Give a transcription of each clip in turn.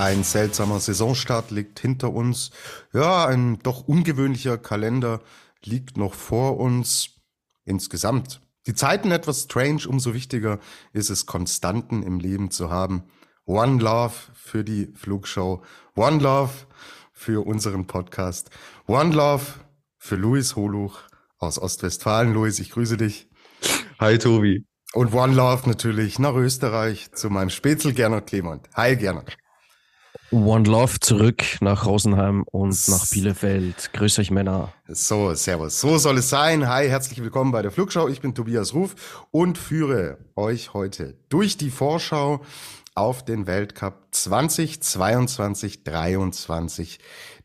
Ein seltsamer Saisonstart liegt hinter uns. Ja, ein doch ungewöhnlicher Kalender liegt noch vor uns. Insgesamt. Die Zeiten etwas strange, umso wichtiger ist es, Konstanten im Leben zu haben. One Love für die Flugshow. One Love für unseren Podcast. One Love für Luis Holuch aus Ostwestfalen. Luis, ich grüße dich. Hi, Tobi. Und One Love natürlich nach Österreich zu meinem Spätzl Gernot Clement. Hi, Gernot. One Love zurück nach Rosenheim und nach Bielefeld. Grüß euch Männer. So, servus. So soll es sein. Hi, herzlich willkommen bei der Flugschau. Ich bin Tobias Ruf und führe euch heute durch die Vorschau auf den Weltcup 2022 23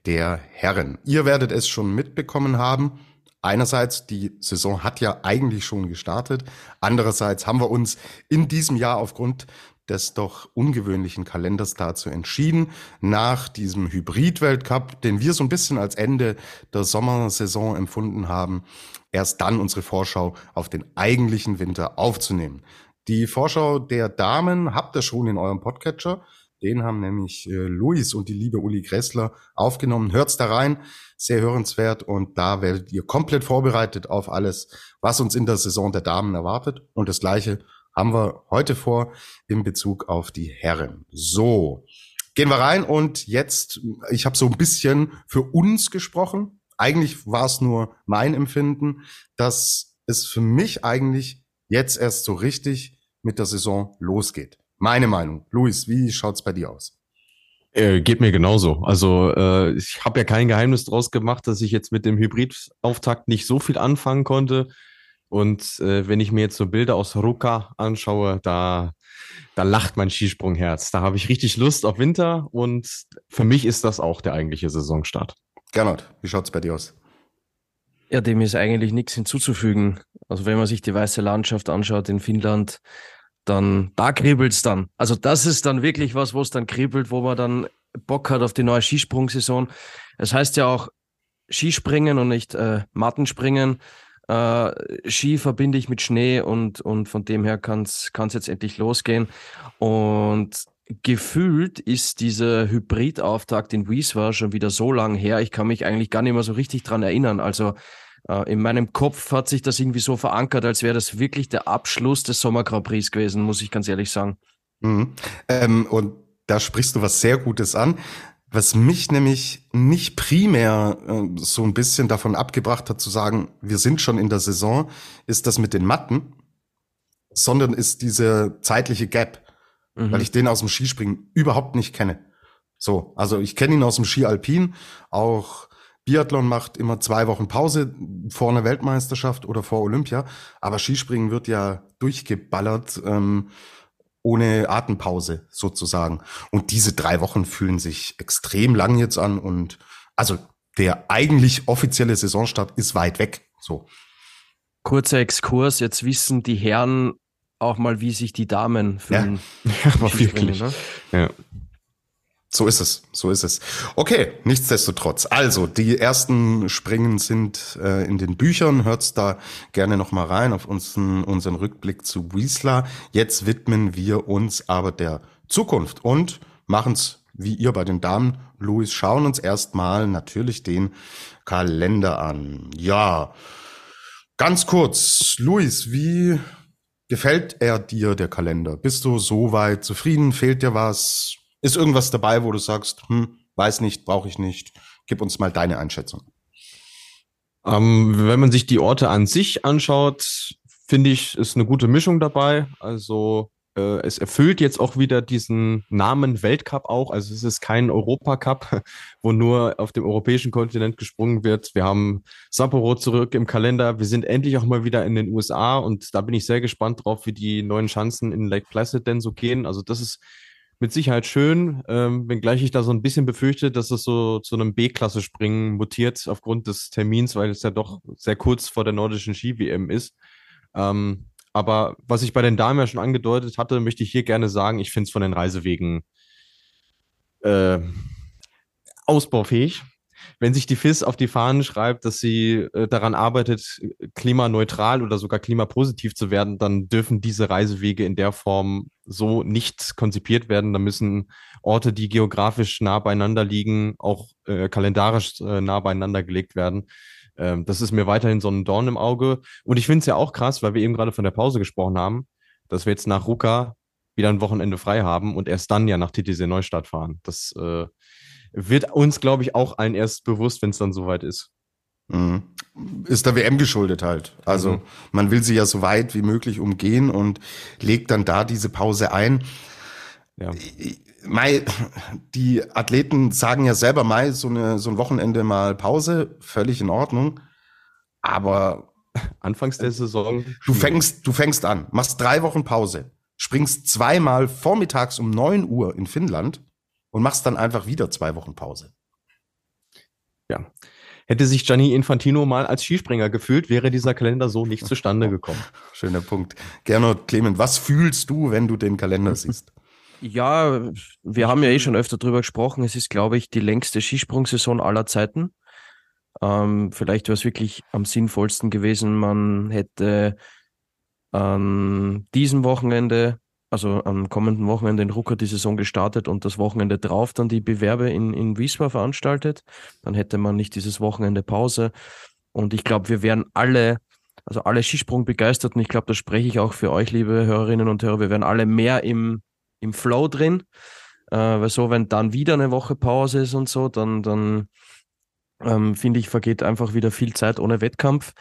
der Herren. Ihr werdet es schon mitbekommen haben. Einerseits, die Saison hat ja eigentlich schon gestartet. Andererseits haben wir uns in diesem Jahr aufgrund des doch ungewöhnlichen Kalenders dazu entschieden, nach diesem Hybrid-Weltcup, den wir so ein bisschen als Ende der Sommersaison empfunden haben, erst dann unsere Vorschau auf den eigentlichen Winter aufzunehmen. Die Vorschau der Damen habt ihr schon in eurem Podcatcher. Den haben nämlich äh, Luis und die liebe Uli Gressler aufgenommen. Hört's da rein, sehr hörenswert und da werdet ihr komplett vorbereitet auf alles, was uns in der Saison der Damen erwartet. Und das gleiche haben wir heute vor in Bezug auf die Herren. So, gehen wir rein und jetzt, ich habe so ein bisschen für uns gesprochen. Eigentlich war es nur mein Empfinden, dass es für mich eigentlich jetzt erst so richtig mit der Saison losgeht. Meine Meinung. Luis, wie schaut's bei dir aus? Äh, geht mir genauso. Also äh, ich habe ja kein Geheimnis draus gemacht, dass ich jetzt mit dem Hybrid-Auftakt nicht so viel anfangen konnte. Und äh, wenn ich mir jetzt so Bilder aus Ruka anschaue, da, da lacht mein Skisprungherz. Da habe ich richtig Lust auf Winter und für mich ist das auch der eigentliche Saisonstart. Gernot, wie schaut's bei dir aus? Ja, dem ist eigentlich nichts hinzuzufügen. Also wenn man sich die weiße Landschaft anschaut in Finnland, dann da kribbelt's dann. Also das ist dann wirklich was, wo es dann kribbelt, wo man dann Bock hat auf die neue Skisprungsaison. Es heißt ja auch Skispringen und nicht äh, Mattenspringen. Äh, Ski verbinde ich mit Schnee und, und von dem her kann es jetzt endlich losgehen. Und gefühlt ist dieser Hybridauftakt in Wieswa schon wieder so lang her. Ich kann mich eigentlich gar nicht mehr so richtig dran erinnern. Also äh, in meinem Kopf hat sich das irgendwie so verankert, als wäre das wirklich der Abschluss des Sommer Grand Prix gewesen, muss ich ganz ehrlich sagen. Mhm. Ähm, und da sprichst du was sehr Gutes an. Was mich nämlich nicht primär äh, so ein bisschen davon abgebracht hat zu sagen, wir sind schon in der Saison, ist das mit den Matten, sondern ist diese zeitliche Gap, mhm. weil ich den aus dem Skispringen überhaupt nicht kenne. So, also ich kenne ihn aus dem Ski Alpin, auch Biathlon macht immer zwei Wochen Pause vor einer Weltmeisterschaft oder vor Olympia, aber Skispringen wird ja durchgeballert. Ähm, ohne Atempause sozusagen. Und diese drei Wochen fühlen sich extrem lang jetzt an und also der eigentlich offizielle Saisonstart ist weit weg. So. Kurzer Exkurs, jetzt wissen die Herren auch mal, wie sich die Damen fühlen. Ja, ja wirklich. Ne? Ja. So ist es, so ist es. Okay, nichtsdestotrotz. Also, die ersten Springen sind äh, in den Büchern. Hört's da gerne nochmal rein auf unseren, unseren Rückblick zu Wiesla. Jetzt widmen wir uns aber der Zukunft und machen's wie ihr bei den Damen. Luis, schauen uns erstmal natürlich den Kalender an. Ja, ganz kurz. Luis, wie gefällt er dir, der Kalender? Bist du soweit zufrieden? Fehlt dir was? Ist irgendwas dabei, wo du sagst, hm, weiß nicht, brauche ich nicht? Gib uns mal deine Einschätzung. Ähm, wenn man sich die Orte an sich anschaut, finde ich, ist eine gute Mischung dabei. Also äh, es erfüllt jetzt auch wieder diesen Namen Weltcup auch. Also es ist kein Europacup, wo nur auf dem europäischen Kontinent gesprungen wird. Wir haben Sapporo zurück im Kalender. Wir sind endlich auch mal wieder in den USA und da bin ich sehr gespannt drauf, wie die neuen Chancen in Lake Placid denn so gehen. Also das ist mit Sicherheit schön, ähm, wenngleich ich da so ein bisschen befürchte, dass es so zu einem B-Klasse-Springen mutiert aufgrund des Termins, weil es ja doch sehr kurz vor der nordischen Ski-WM ist. Ähm, aber was ich bei den Damen ja schon angedeutet hatte, möchte ich hier gerne sagen, ich finde es von den Reisewegen äh, ausbaufähig wenn sich die FIS auf die Fahnen schreibt, dass sie äh, daran arbeitet, klimaneutral oder sogar klimapositiv zu werden, dann dürfen diese Reisewege in der Form so nicht konzipiert werden. Da müssen Orte, die geografisch nah beieinander liegen, auch äh, kalendarisch äh, nah beieinander gelegt werden. Ähm, das ist mir weiterhin so ein Dorn im Auge. Und ich finde es ja auch krass, weil wir eben gerade von der Pause gesprochen haben, dass wir jetzt nach Ruka wieder ein Wochenende frei haben und erst dann ja nach TTC Neustadt fahren. Das äh, wird uns, glaube ich, auch allen erst bewusst, wenn es dann soweit ist. Mhm. Ist der WM geschuldet halt. Also mhm. man will sie ja so weit wie möglich umgehen und legt dann da diese Pause ein. Ja. Mai, die Athleten sagen ja selber Mai, so, eine, so ein Wochenende mal Pause, völlig in Ordnung. Aber anfangs der Saison. Du fängst, du fängst an, machst drei Wochen Pause, springst zweimal vormittags um neun Uhr in Finnland und machst dann einfach wieder zwei Wochen Pause. Ja. Hätte sich Gianni Infantino mal als Skispringer gefühlt, wäre dieser Kalender so nicht zustande gekommen. Schöner Punkt. Gernot Clement, was fühlst du, wenn du den Kalender siehst? Ja, wir haben ja eh schon öfter drüber gesprochen. Es ist, glaube ich, die längste Skisprungsaison aller Zeiten. Ähm, vielleicht wäre es wirklich am sinnvollsten gewesen, man hätte an diesem Wochenende also am kommenden Wochenende in Rucker die Saison gestartet und das Wochenende drauf dann die Bewerbe in, in Wiesbaden veranstaltet. Dann hätte man nicht dieses Wochenende Pause. Und ich glaube, wir wären alle, also alle Skisprung begeistert und ich glaube, da spreche ich auch für euch, liebe Hörerinnen und Hörer, wir wären alle mehr im, im Flow drin. Äh, weil so, wenn dann wieder eine Woche Pause ist und so, dann, dann ähm, finde ich, vergeht einfach wieder viel Zeit ohne Wettkampf.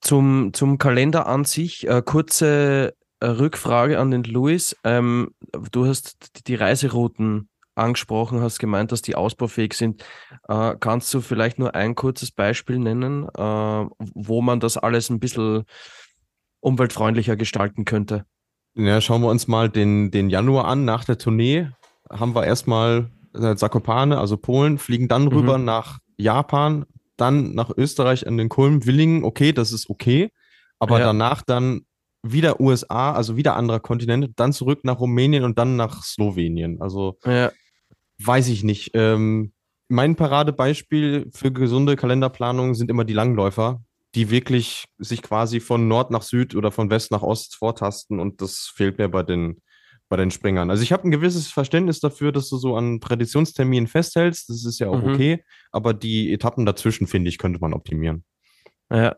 Zum, zum Kalender an sich, äh, kurze Rückfrage an den Luis. Ähm, du hast die Reiserouten angesprochen, hast gemeint, dass die ausbaufähig sind. Äh, kannst du vielleicht nur ein kurzes Beispiel nennen, äh, wo man das alles ein bisschen umweltfreundlicher gestalten könnte? Ja, schauen wir uns mal den, den Januar an. Nach der Tournee haben wir erstmal äh, Zakopane, also Polen, fliegen dann rüber mhm. nach Japan, dann nach Österreich an den Kulm, Willingen. Okay, das ist okay. Aber ja. danach dann wieder USA, also wieder anderer Kontinent, dann zurück nach Rumänien und dann nach Slowenien. Also ja. weiß ich nicht. Ähm, mein Paradebeispiel für gesunde Kalenderplanung sind immer die Langläufer, die wirklich sich quasi von Nord nach Süd oder von West nach Ost vortasten und das fehlt mir bei den bei den Springern. Also ich habe ein gewisses Verständnis dafür, dass du so an Traditionsterminen festhältst. Das ist ja auch mhm. okay. Aber die Etappen dazwischen, finde ich, könnte man optimieren. Ja,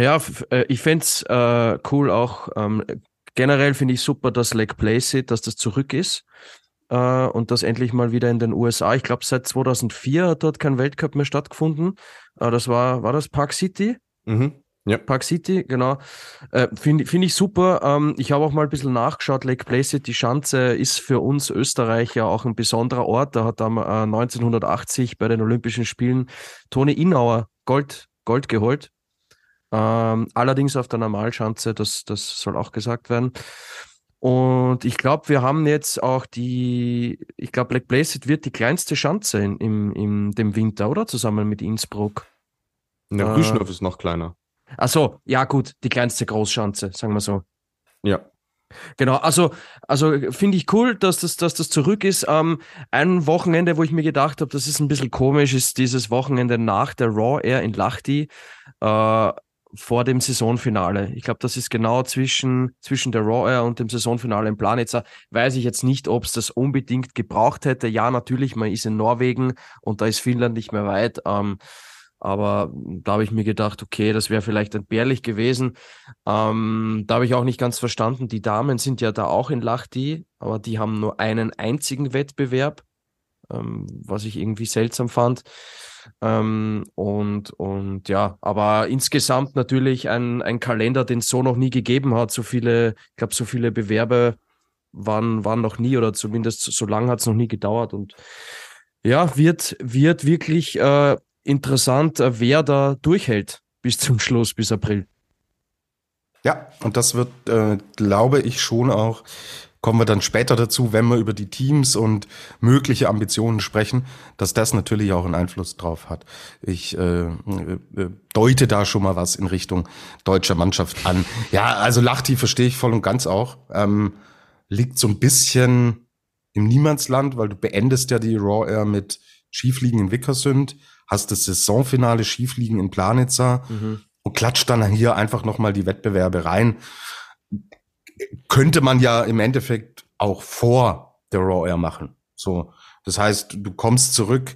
ja, äh, ich fände es äh, cool auch. Ähm, generell finde ich super, dass Lake Placid, dass das zurück ist äh, und das endlich mal wieder in den USA. Ich glaube, seit 2004 hat dort kein Weltcup mehr stattgefunden. Äh, das war, war das Park City? Mhm. Ja. Park City, genau. Äh, Finde find ich super. Ähm, ich habe auch mal ein bisschen nachgeschaut. Lake Placid, die Schanze, ist für uns Österreicher auch ein besonderer Ort. Da hat dann äh, 1980 bei den Olympischen Spielen Toni Innauer Gold, Gold geholt. Ähm, allerdings auf der Normalschanze, das, das soll auch gesagt werden. Und ich glaube, wir haben jetzt auch die, ich glaube, Black Placid wird die kleinste Schanze in, im, in dem Winter, oder? Zusammen mit Innsbruck. Der äh, ist noch kleiner. Ach so, ja gut, die kleinste Großschanze, sagen wir so. Ja. Genau, also, also finde ich cool, dass das, dass das zurück ist. Ähm, ein Wochenende, wo ich mir gedacht habe, das ist ein bisschen komisch, ist dieses Wochenende nach der Raw Air in Lahti. Äh, vor dem Saisonfinale. Ich glaube, das ist genau zwischen, zwischen der Raw Air und dem Saisonfinale in Planitzer. Weiß ich jetzt nicht, ob es das unbedingt gebraucht hätte. Ja, natürlich, man ist in Norwegen und da ist Finnland nicht mehr weit. Ähm, aber da habe ich mir gedacht, okay, das wäre vielleicht entbehrlich gewesen. Ähm, da habe ich auch nicht ganz verstanden. Die Damen sind ja da auch in Lahti, aber die haben nur einen einzigen Wettbewerb, ähm, was ich irgendwie seltsam fand. Ähm, und, und ja, aber insgesamt natürlich ein, ein Kalender, den es so noch nie gegeben hat. So viele, ich glaube, so viele Bewerbe waren, waren noch nie oder zumindest so lange hat es noch nie gedauert. Und ja, wird, wird wirklich äh, interessant, äh, wer da durchhält bis zum Schluss, bis April. Ja, und das wird, äh, glaube ich, schon auch kommen wir dann später dazu, wenn wir über die Teams und mögliche Ambitionen sprechen, dass das natürlich auch einen Einfluss drauf hat. Ich äh, äh, deute da schon mal was in Richtung deutscher Mannschaft an. Ja, also Lachti verstehe ich voll und ganz auch. Ähm, liegt so ein bisschen im Niemandsland, weil du beendest ja die Raw Air mit Schiefliegen in Wickersünd, hast das Saisonfinale Schiefliegen in Planitzer mhm. und klatscht dann hier einfach nochmal die Wettbewerbe rein könnte man ja im Endeffekt auch vor der Raw Air machen. So, das heißt, du kommst zurück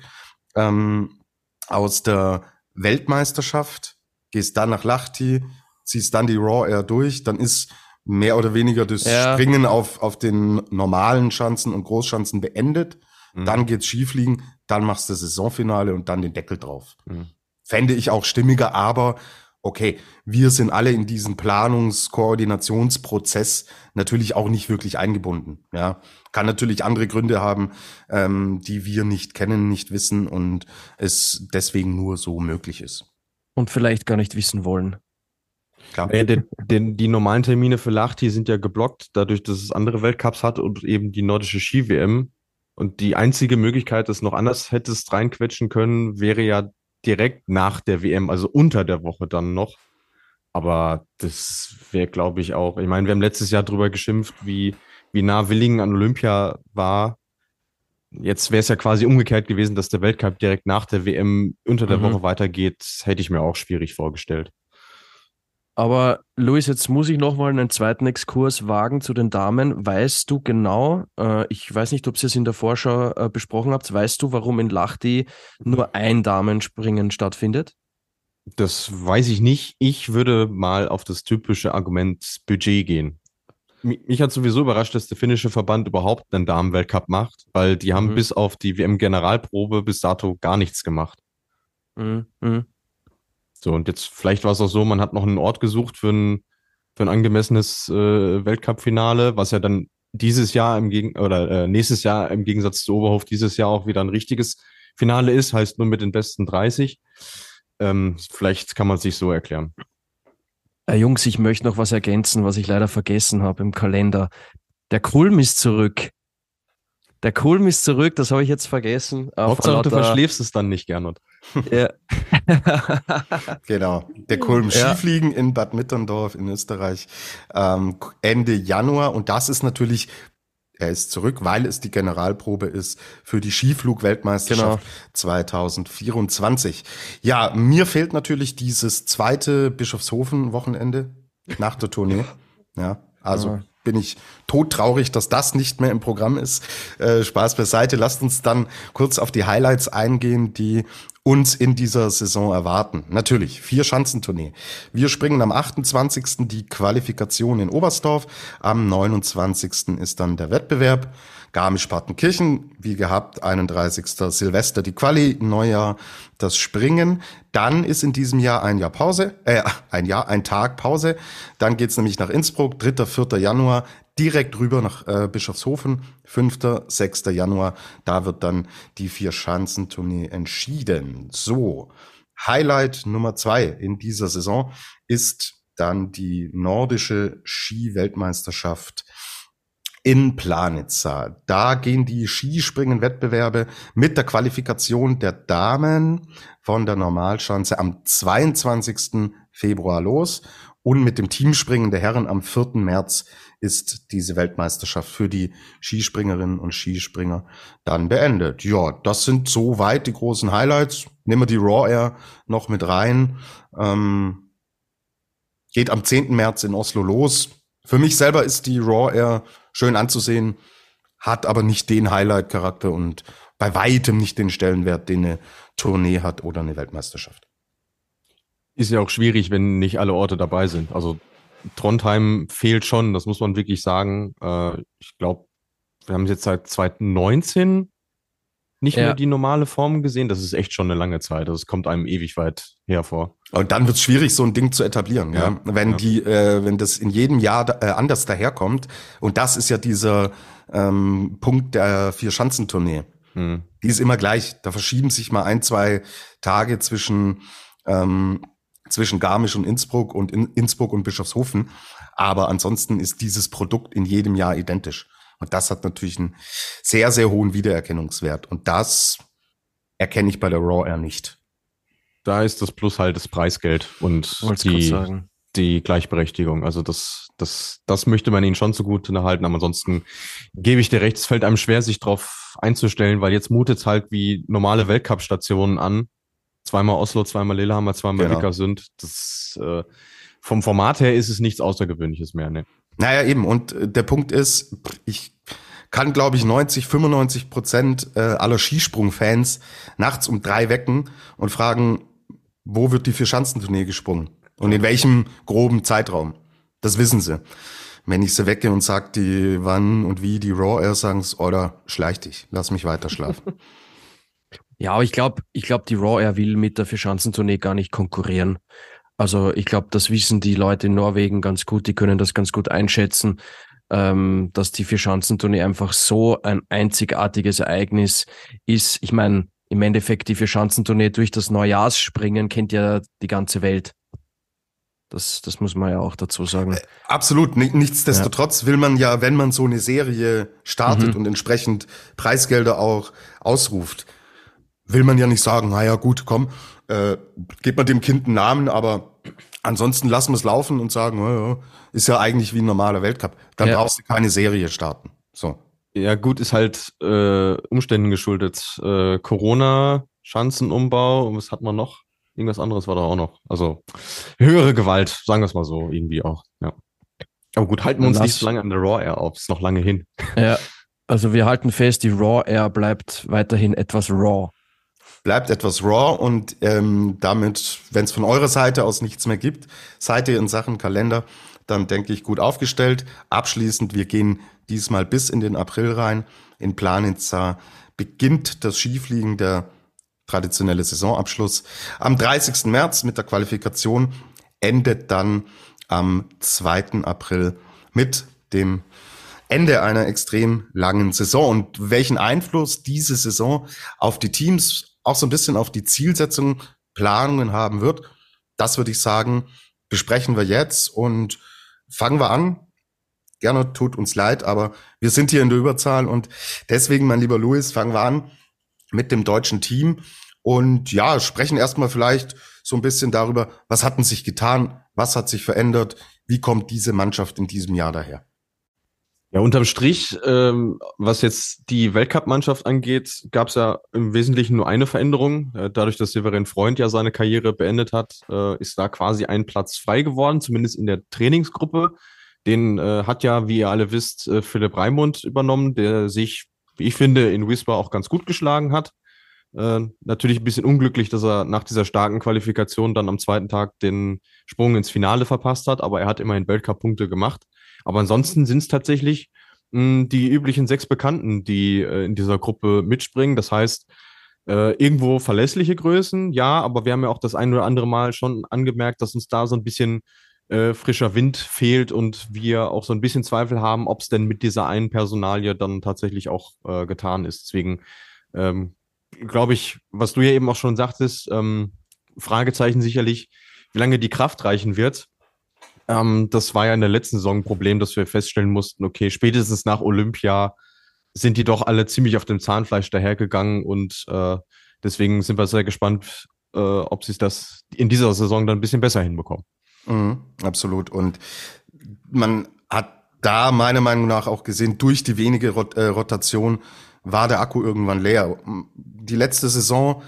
ähm, aus der Weltmeisterschaft, gehst dann nach Lahti, ziehst dann die Raw Air durch, dann ist mehr oder weniger das ja. Springen auf, auf den normalen Schanzen und Großschanzen beendet. Mhm. Dann geht's Skifliegen, dann machst du das Saisonfinale und dann den Deckel drauf. Mhm. Fände ich auch stimmiger, aber okay, wir sind alle in diesen Planungs-Koordinationsprozess natürlich auch nicht wirklich eingebunden. Ja, kann natürlich andere Gründe haben, ähm, die wir nicht kennen, nicht wissen und es deswegen nur so möglich ist. Und vielleicht gar nicht wissen wollen. Klar. Ja, den, den, die normalen Termine für Lahti sind ja geblockt, dadurch, dass es andere Weltcups hat und eben die nordische Ski-WM. Und die einzige Möglichkeit, dass noch anders hättest reinquetschen können, wäre ja direkt nach der WM, also unter der Woche dann noch. Aber das wäre, glaube ich, auch. Ich meine, wir haben letztes Jahr drüber geschimpft, wie, wie nah Willingen an Olympia war. Jetzt wäre es ja quasi umgekehrt gewesen, dass der Weltcup direkt nach der WM unter der mhm. Woche weitergeht. Hätte ich mir auch schwierig vorgestellt. Aber Luis, jetzt muss ich nochmal einen zweiten Exkurs wagen zu den Damen. Weißt du genau, äh, ich weiß nicht, ob Sie es in der Vorschau äh, besprochen habt, weißt du, warum in Lahti nur ein Damenspringen stattfindet? Das weiß ich nicht. Ich würde mal auf das typische Argument Budget gehen. Mich hat sowieso überrascht, dass der finnische Verband überhaupt einen Damenweltcup macht, weil die haben mhm. bis auf die WM-Generalprobe bis dato gar nichts gemacht. Mhm. So, und jetzt vielleicht war es auch so, man hat noch einen Ort gesucht für ein, für ein angemessenes äh, Weltcup-Finale, was ja dann dieses Jahr im Gegen oder äh, nächstes Jahr im Gegensatz zu Oberhof dieses Jahr auch wieder ein richtiges Finale ist, heißt nur mit den besten 30. Ähm, vielleicht kann man es sich so erklären. Äh, Jungs, ich möchte noch was ergänzen, was ich leider vergessen habe im Kalender. Der Kulm ist zurück. Der Kulm ist zurück, das habe ich jetzt vergessen. Hauptsache, du verschläfst es dann nicht, Gernot. Ja. genau. Der Kulm ja. Skifliegen in Bad Mitterndorf in Österreich ähm, Ende Januar. Und das ist natürlich, er ist zurück, weil es die Generalprobe ist für die Skiflug-Weltmeisterschaft genau. 2024. Ja, mir fehlt natürlich dieses zweite Bischofshofen-Wochenende nach der Tournee. Ja, also. Ja bin ich todtraurig, dass das nicht mehr im Programm ist. Äh, Spaß beiseite. Lasst uns dann kurz auf die Highlights eingehen, die uns in dieser Saison erwarten. Natürlich, vier Schanzentournee. Wir springen am 28. die Qualifikation in Oberstdorf. Am 29. ist dann der Wettbewerb. Garmisch-Partenkirchen, wie gehabt, 31. Silvester die Quali, Neujahr das Springen. Dann ist in diesem Jahr ein Jahr Pause, äh, ein Jahr, ein Tag Pause. Dann geht's nämlich nach Innsbruck, 3., 4. Januar, direkt rüber nach äh, Bischofshofen, 5., 6. Januar. Da wird dann die Vier-Schanzentournee entschieden. So, Highlight Nummer zwei in dieser Saison ist dann die nordische Ski-Weltmeisterschaft in Planitza. Da gehen die Skispringen-Wettbewerbe mit der Qualifikation der Damen von der Normalschanze am 22. Februar los und mit dem Teamspringen der Herren am 4. März ist diese Weltmeisterschaft für die Skispringerinnen und Skispringer dann beendet. Ja, das sind soweit die großen Highlights. Nehmen wir die Raw Air noch mit rein. Ähm, geht am 10. März in Oslo los. Für mich selber ist die Raw Air schön anzusehen, hat aber nicht den Highlight-Charakter und bei weitem nicht den Stellenwert, den eine Tournee hat oder eine Weltmeisterschaft. Ist ja auch schwierig, wenn nicht alle Orte dabei sind. Also Trondheim fehlt schon, das muss man wirklich sagen. Äh, ich glaube, wir haben jetzt seit 2019 nicht ja. mehr die normale Form gesehen. Das ist echt schon eine lange Zeit. Das kommt einem ewig weit hervor. Und dann wird es schwierig, so ein Ding zu etablieren, ja. ja? Wenn ja. die, äh, wenn das in jedem Jahr da, äh, anders daherkommt. Und das ist ja dieser ähm, Punkt der Vier-Schanzentournee. Hm. Die ist immer gleich. Da verschieben sich mal ein, zwei Tage zwischen ähm, zwischen Garmisch und Innsbruck und in Innsbruck und Bischofshofen. Aber ansonsten ist dieses Produkt in jedem Jahr identisch. Und das hat natürlich einen sehr, sehr hohen Wiedererkennungswert. Und das erkenne ich bei der Raw Air nicht. Da ist das Plus halt das Preisgeld und die, die Gleichberechtigung. Also das, das, das möchte man ihnen schon zugute halten. Aber ansonsten gebe ich dir recht, es fällt einem schwer, sich darauf einzustellen, weil jetzt mutet es halt wie normale Weltcup-Stationen an. Zweimal Oslo, zweimal Lillehammer, zweimal genau. sind. Das äh, vom Format her ist es nichts Außergewöhnliches mehr. Ne? Naja, eben. Und äh, der Punkt ist, ich kann, glaube ich, 90, 95 Prozent äh, aller Skisprung-Fans nachts um drei wecken und fragen, wo wird die Vier-Schanzentournee gesprungen? Und in welchem groben Zeitraum? Das wissen sie. Wenn ich sie wecke und sag die wann und wie die Raw Air sagen, oder schleich dich, lass mich weiter schlafen. ja, aber ich glaube, ich glaube, die Raw Air will mit der Vier-Schanzentournee gar nicht konkurrieren. Also ich glaube, das wissen die Leute in Norwegen ganz gut, die können das ganz gut einschätzen, ähm, dass die Vier-Schanzentournee einfach so ein einzigartiges Ereignis ist. Ich meine, im Endeffekt die Vier-Schanzentournee durch das Neujahrsspringen kennt ja die ganze Welt. Das, das muss man ja auch dazu sagen. Äh, absolut. Nichtsdestotrotz ja. will man ja, wenn man so eine Serie startet mhm. und entsprechend Preisgelder auch ausruft, will man ja nicht sagen, naja, gut, komm, äh, gibt man dem Kind einen Namen, aber Ansonsten lassen wir es laufen und sagen, ja, ist ja eigentlich wie ein normaler Weltcup. Dann ja. brauchst du keine Serie starten. So. Ja, gut, ist halt äh, Umständen geschuldet. Äh, Corona, Schanzenumbau, und was hat man noch? Irgendwas anderes war da auch noch. Also höhere Gewalt, sagen wir es mal so, irgendwie auch. Ja. Aber gut, halten wir uns nicht so lange an der Raw Air auf, ist noch lange hin. Ja, also wir halten fest, die Raw Air bleibt weiterhin etwas raw bleibt etwas raw und ähm, damit, wenn es von eurer Seite aus nichts mehr gibt, seid ihr in Sachen Kalender dann denke ich gut aufgestellt. Abschließend, wir gehen diesmal bis in den April rein. In Planitza beginnt das Skifliegen der traditionelle Saisonabschluss. Am 30. März mit der Qualifikation endet dann am 2. April mit dem Ende einer extrem langen Saison. Und welchen Einfluss diese Saison auf die Teams auch so ein bisschen auf die Zielsetzung, Planungen haben wird. Das würde ich sagen, besprechen wir jetzt und fangen wir an. Gerne tut uns leid, aber wir sind hier in der Überzahl und deswegen, mein lieber Louis, fangen wir an mit dem deutschen Team und ja, sprechen erstmal vielleicht so ein bisschen darüber, was hat denn sich getan, was hat sich verändert, wie kommt diese Mannschaft in diesem Jahr daher? Ja, unterm Strich, ähm, was jetzt die Weltcup-Mannschaft angeht, gab es ja im Wesentlichen nur eine Veränderung. Äh, dadurch, dass Severin Freund ja seine Karriere beendet hat, äh, ist da quasi ein Platz frei geworden, zumindest in der Trainingsgruppe. Den äh, hat ja, wie ihr alle wisst, äh, Philipp Raimund übernommen, der sich, wie ich finde, in Whisper auch ganz gut geschlagen hat. Äh, natürlich ein bisschen unglücklich, dass er nach dieser starken Qualifikation dann am zweiten Tag den Sprung ins Finale verpasst hat, aber er hat immerhin Weltcup-Punkte gemacht. Aber ansonsten sind es tatsächlich mh, hm, die üblichen sechs Bekannten, die äh, in dieser Gruppe mitspringen. Das heißt, äh, irgendwo verlässliche Größen, ja, aber wir haben ja auch das ein oder andere Mal schon angemerkt, dass uns da so ein bisschen äh, frischer Wind fehlt und wir auch so ein bisschen Zweifel haben, ob es denn mit dieser einen Personalie dann tatsächlich auch äh, getan ist. Deswegen ähm, glaube ich, was du ja eben auch schon sagtest, ähm, Fragezeichen sicherlich, wie lange die Kraft reichen wird. Ähm, das war ja in der letzten Saison ein Problem, dass wir feststellen mussten, okay, spätestens nach Olympia sind die doch alle ziemlich auf dem Zahnfleisch dahergegangen und äh, deswegen sind wir sehr gespannt, äh, ob sie das in dieser Saison dann ein bisschen besser hinbekommen. Mhm, absolut. Und man hat da meiner Meinung nach auch gesehen, durch die wenige Rot äh, Rotation war der Akku irgendwann leer. Die letzte Saison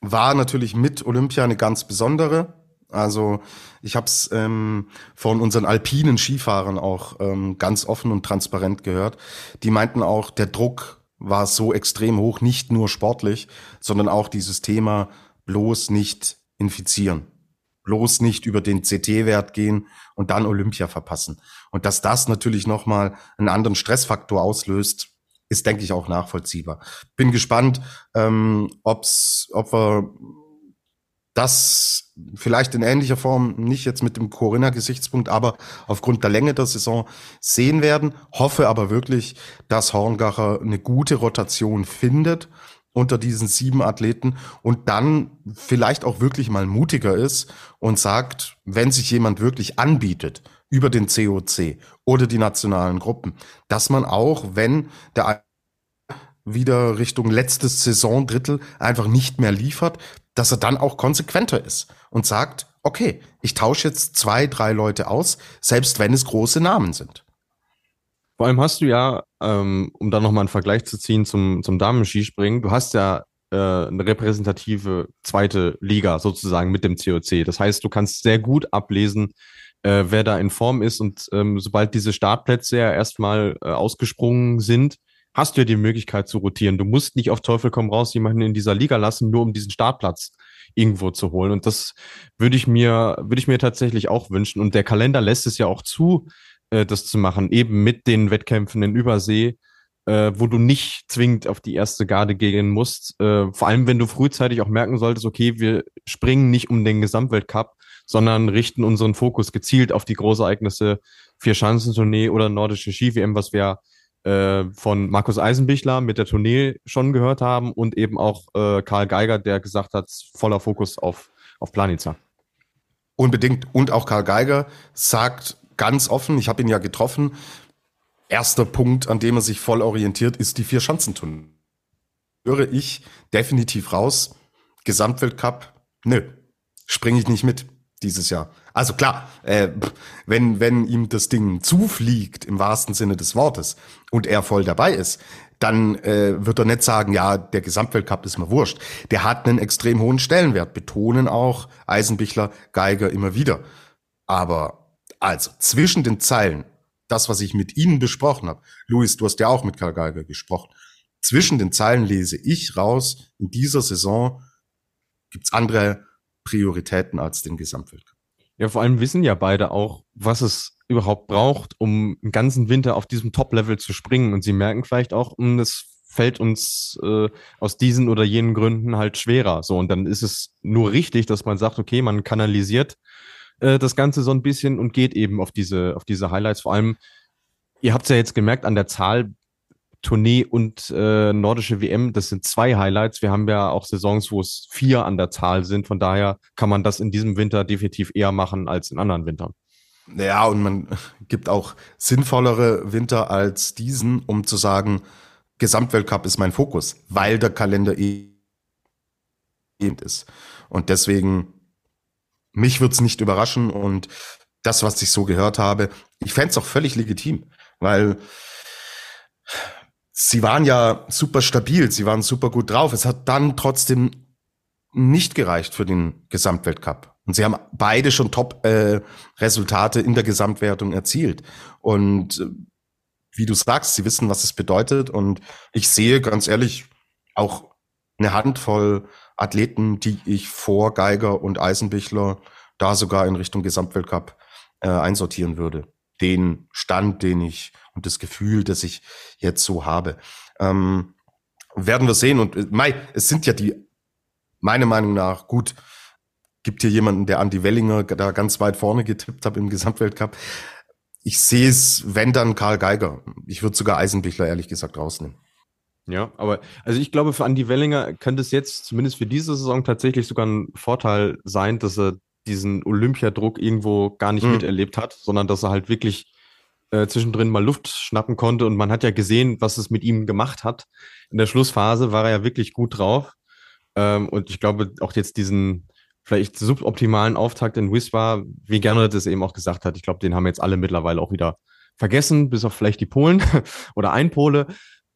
war natürlich mit Olympia eine ganz besondere. Also ich habe es ähm, von unseren alpinen Skifahrern auch ähm, ganz offen und transparent gehört. Die meinten auch, der Druck war so extrem hoch, nicht nur sportlich, sondern auch dieses Thema bloß nicht infizieren, bloß nicht über den CT-Wert gehen und dann Olympia verpassen. Und dass das natürlich nochmal einen anderen Stressfaktor auslöst, ist, denke ich, auch nachvollziehbar. Bin gespannt, ähm, ob's, ob wir das vielleicht in ähnlicher Form, nicht jetzt mit dem Corinna-Gesichtspunkt, aber aufgrund der Länge der Saison sehen werden. Hoffe aber wirklich, dass Horngacher eine gute Rotation findet unter diesen sieben Athleten und dann vielleicht auch wirklich mal mutiger ist und sagt, wenn sich jemand wirklich anbietet, über den COC oder die nationalen Gruppen, dass man auch, wenn der wieder Richtung letztes Saisondrittel einfach nicht mehr liefert, dass er dann auch konsequenter ist und sagt, okay, ich tausche jetzt zwei, drei Leute aus, selbst wenn es große Namen sind. Vor allem hast du ja, ähm, um da nochmal einen Vergleich zu ziehen zum, zum Damenskispringen, du hast ja äh, eine repräsentative zweite Liga sozusagen mit dem COC. Das heißt, du kannst sehr gut ablesen, äh, wer da in Form ist und ähm, sobald diese Startplätze ja erstmal äh, ausgesprungen sind, hast du ja die Möglichkeit zu rotieren. Du musst nicht auf Teufel komm raus jemanden in dieser Liga lassen, nur um diesen Startplatz irgendwo zu holen. Und das würde ich mir, würde ich mir tatsächlich auch wünschen. Und der Kalender lässt es ja auch zu, äh, das zu machen, eben mit den Wettkämpfen in Übersee, äh, wo du nicht zwingend auf die erste Garde gehen musst. Äh, vor allem, wenn du frühzeitig auch merken solltest, okay, wir springen nicht um den Gesamtweltcup, sondern richten unseren Fokus gezielt auf die Großereignisse, Vier-Schanzentournee oder nordische Ski-WM, was wir äh, von Markus Eisenbichler mit der Tournee schon gehört haben und eben auch äh, Karl Geiger, der gesagt hat, voller Fokus auf, auf Planica. Unbedingt. Und auch Karl Geiger sagt ganz offen, ich habe ihn ja getroffen, erster Punkt, an dem er sich voll orientiert, ist die Vier-Schanzentournee. Höre ich definitiv raus. Gesamtweltcup, nö, springe ich nicht mit dieses Jahr. Also klar, äh, wenn, wenn ihm das Ding zufliegt, im wahrsten Sinne des Wortes, und er voll dabei ist, dann äh, wird er nicht sagen, ja, der Gesamtweltcup ist mir wurscht. Der hat einen extrem hohen Stellenwert, betonen auch Eisenbichler, Geiger immer wieder. Aber also zwischen den Zeilen, das, was ich mit Ihnen besprochen habe, Luis, du hast ja auch mit Karl Geiger gesprochen, zwischen den Zeilen lese ich raus, in dieser Saison gibt's andere Prioritäten als den Gesamtweltcup. Ja, vor allem wissen ja beide auch, was es überhaupt braucht, um den ganzen Winter auf diesem Top-Level zu springen. Und sie merken vielleicht auch, hm, es fällt uns äh, aus diesen oder jenen Gründen halt schwerer. So, und dann ist es nur richtig, dass man sagt, okay, man kanalisiert äh, das Ganze so ein bisschen und geht eben auf diese, auf diese Highlights. Vor allem, ihr habt es ja jetzt gemerkt an der Zahl, Tournee und äh, nordische WM, das sind zwei Highlights. Wir haben ja auch Saisons, wo es vier an der Zahl sind. Von daher kann man das in diesem Winter definitiv eher machen als in anderen Wintern. Ja, und man gibt auch sinnvollere Winter als diesen, um zu sagen, Gesamtweltcup ist mein Fokus, weil der Kalender eh ist. Und deswegen, mich wird's nicht überraschen und das, was ich so gehört habe, ich fände auch völlig legitim, weil sie waren ja super stabil, sie waren super gut drauf. Es hat dann trotzdem nicht gereicht für den Gesamtweltcup. Und sie haben beide schon Top-Resultate äh, in der Gesamtwertung erzielt. Und äh, wie du sagst, sie wissen, was es bedeutet. Und ich sehe ganz ehrlich auch eine Handvoll Athleten, die ich vor Geiger und Eisenbichler da sogar in Richtung Gesamtweltcup äh, einsortieren würde. Den Stand, den ich und das Gefühl, das ich jetzt so habe. Ähm, werden wir sehen. Und äh, Mai, es sind ja die, meiner Meinung nach, gut, gibt hier jemanden, der Andy Wellinger da ganz weit vorne getippt hat im Gesamtweltcup. Ich sehe es, wenn dann Karl Geiger. Ich würde sogar Eisenbichler ehrlich gesagt rausnehmen. Ja, aber also ich glaube, für Andy Wellinger könnte es jetzt zumindest für diese Saison tatsächlich sogar ein Vorteil sein, dass er diesen Olympiadruck irgendwo gar nicht mhm. miterlebt hat, sondern dass er halt wirklich äh, zwischendrin mal Luft schnappen konnte. Und man hat ja gesehen, was es mit ihm gemacht hat. In der Schlussphase war er ja wirklich gut drauf. Ähm, und ich glaube, auch jetzt diesen vielleicht suboptimalen Auftakt in Wiswa, wie Gernot das eben auch gesagt hat, ich glaube, den haben jetzt alle mittlerweile auch wieder vergessen, bis auf vielleicht die Polen oder ein Pole.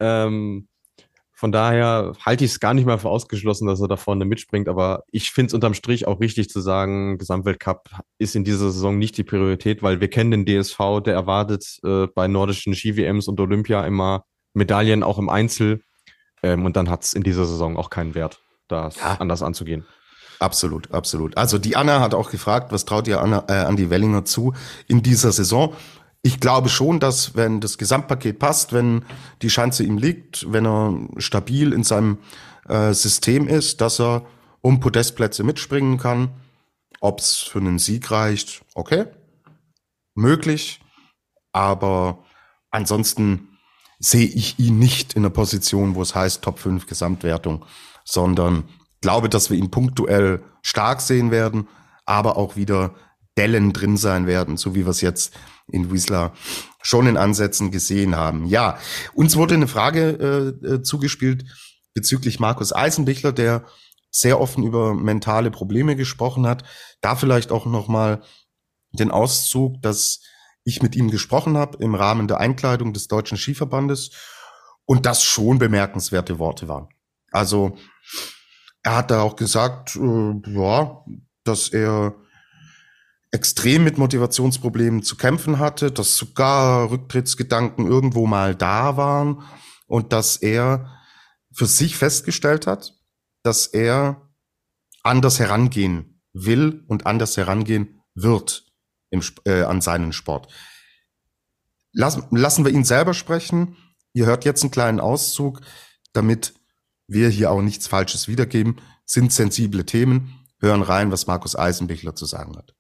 Ähm, von daher halte ich es gar nicht mal für ausgeschlossen, dass er da vorne mitspringt. Aber ich finde es unterm Strich auch richtig zu sagen, Gesamtweltcup ist in dieser Saison nicht die Priorität, weil wir kennen den DSV, der erwartet äh, bei nordischen Ski-WMs und Olympia immer Medaillen auch im Einzel. Ähm, und dann hat es in dieser Saison auch keinen Wert, das ja. anders anzugehen. Absolut, absolut. Also die Anna hat auch gefragt, was traut ihr Anna, äh, an die Wellinger zu in dieser Saison? Ich glaube schon, dass wenn das Gesamtpaket passt, wenn die Schanze ihm liegt, wenn er stabil in seinem äh, System ist, dass er um Podestplätze mitspringen kann. Ob es für einen Sieg reicht, okay, möglich. Aber ansonsten sehe ich ihn nicht in einer Position, wo es heißt Top 5 Gesamtwertung, sondern glaube, dass wir ihn punktuell stark sehen werden, aber auch wieder Dellen drin sein werden, so wie wir es jetzt in Wiesla schon in Ansätzen gesehen haben. Ja, uns wurde eine Frage äh, äh zugespielt bezüglich Markus Eisenbichler, der sehr offen über mentale Probleme gesprochen hat. Da vielleicht auch noch mal den Auszug, dass ich mit ihm gesprochen habe im Rahmen der Einkleidung des Deutschen Skiverbandes und das schon bemerkenswerte Worte waren. Also er hat da auch gesagt, äh, ja, dass er extrem mit Motivationsproblemen zu kämpfen hatte, dass sogar Rücktrittsgedanken irgendwo mal da waren und dass er für sich festgestellt hat, dass er anders herangehen will und anders herangehen wird im, äh, an seinen Sport. Lass, lassen wir ihn selber sprechen. Ihr hört jetzt einen kleinen Auszug, damit wir hier auch nichts Falsches wiedergeben. Sind sensible Themen. Hören rein, was Markus Eisenbichler zu sagen hat.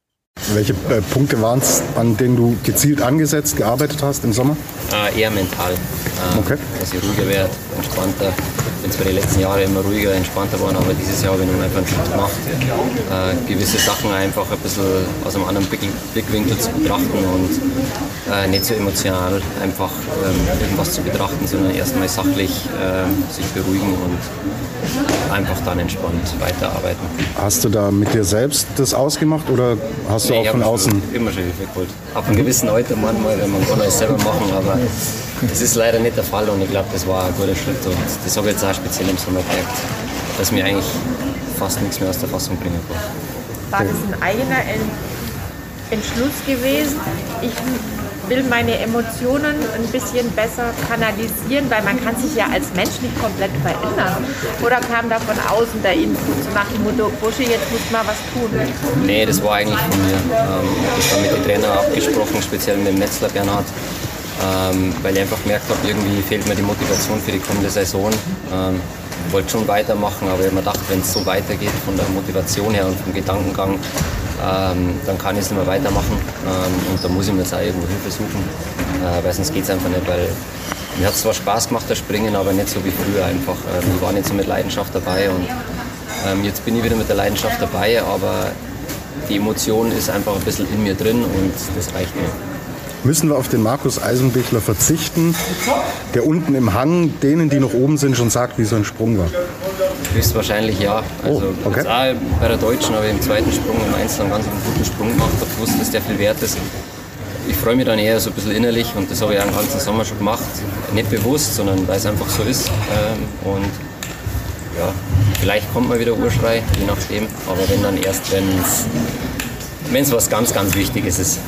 Welche äh, Punkte waren es, an denen du gezielt angesetzt, gearbeitet hast im Sommer? Äh, eher mental. Äh, okay. Dass ich ruhiger werde, entspannter. Bin zwar die letzten Jahre immer ruhiger, entspannter geworden, aber dieses Jahr habe ich nun einfach einen Schritt gemacht. Äh, gewisse Sachen einfach ein bisschen aus einem anderen Blickwinkel zu betrachten und äh, nicht so emotional einfach ähm, irgendwas zu betrachten, sondern erstmal sachlich ähm, sich beruhigen und einfach dann entspannt weiterarbeiten. Hast du da mit dir selbst das ausgemacht oder hast du nee, auch von außen? Immer schon Hilfe geholt. Ab einem gewissen Alter manchmal, wenn man kann alles selber machen, aber das ist leider nicht der Fall und ich glaube, das war ein guter Schritt und das habe ich jetzt auch speziell im Sommer gemerkt, dass mir eigentlich fast nichts mehr aus der Fassung bringen kann. War das ein eigener Entschluss gewesen? Ich will meine Emotionen ein bisschen besser kanalisieren, weil man kann sich ja als Mensch nicht komplett verändern. Oder kam da von außen der Input, so nach dem Motto, Busche, jetzt muss mal was tun? Nee, das war eigentlich von mir. Ähm, ich habe mit dem Trainer abgesprochen, speziell mit dem Metzler Bernhard, ähm, weil ich einfach gemerkt habe, irgendwie fehlt mir die Motivation für die kommende Saison. Ähm, wollte schon weitermachen, aber ich habe mir gedacht, wenn es so weitergeht von der Motivation her und vom Gedankengang, ähm, dann kann ich es nicht mehr weitermachen. Ähm, und da muss ich mir jetzt auch irgendwo Hilfe suchen, äh, weil sonst geht es einfach nicht, weil mir hat es zwar Spaß gemacht, das Springen, aber nicht so wie früher einfach. Ähm, ich war nicht so mit Leidenschaft dabei und ähm, jetzt bin ich wieder mit der Leidenschaft dabei, aber die Emotion ist einfach ein bisschen in mir drin und das reicht mir. Müssen wir auf den Markus Eisenbichler verzichten, der unten im Hang denen, die noch oben sind, schon sagt, wie so ein Sprung war? Höchstwahrscheinlich ja. Also oh, okay. bei der Deutschen habe ich im zweiten Sprung im Einzel einen ganz guten Sprung gemacht, habe gewusst, dass der viel wert ist. Ich freue mich dann eher so ein bisschen innerlich und das habe ich auch den ganzen Sommer schon gemacht. Nicht bewusst, sondern weil es einfach so ist. Ähm, und ja, vielleicht kommt mal wieder Urschrei, je nachdem. Aber wenn dann erst, wenn es was ganz, ganz Wichtiges ist.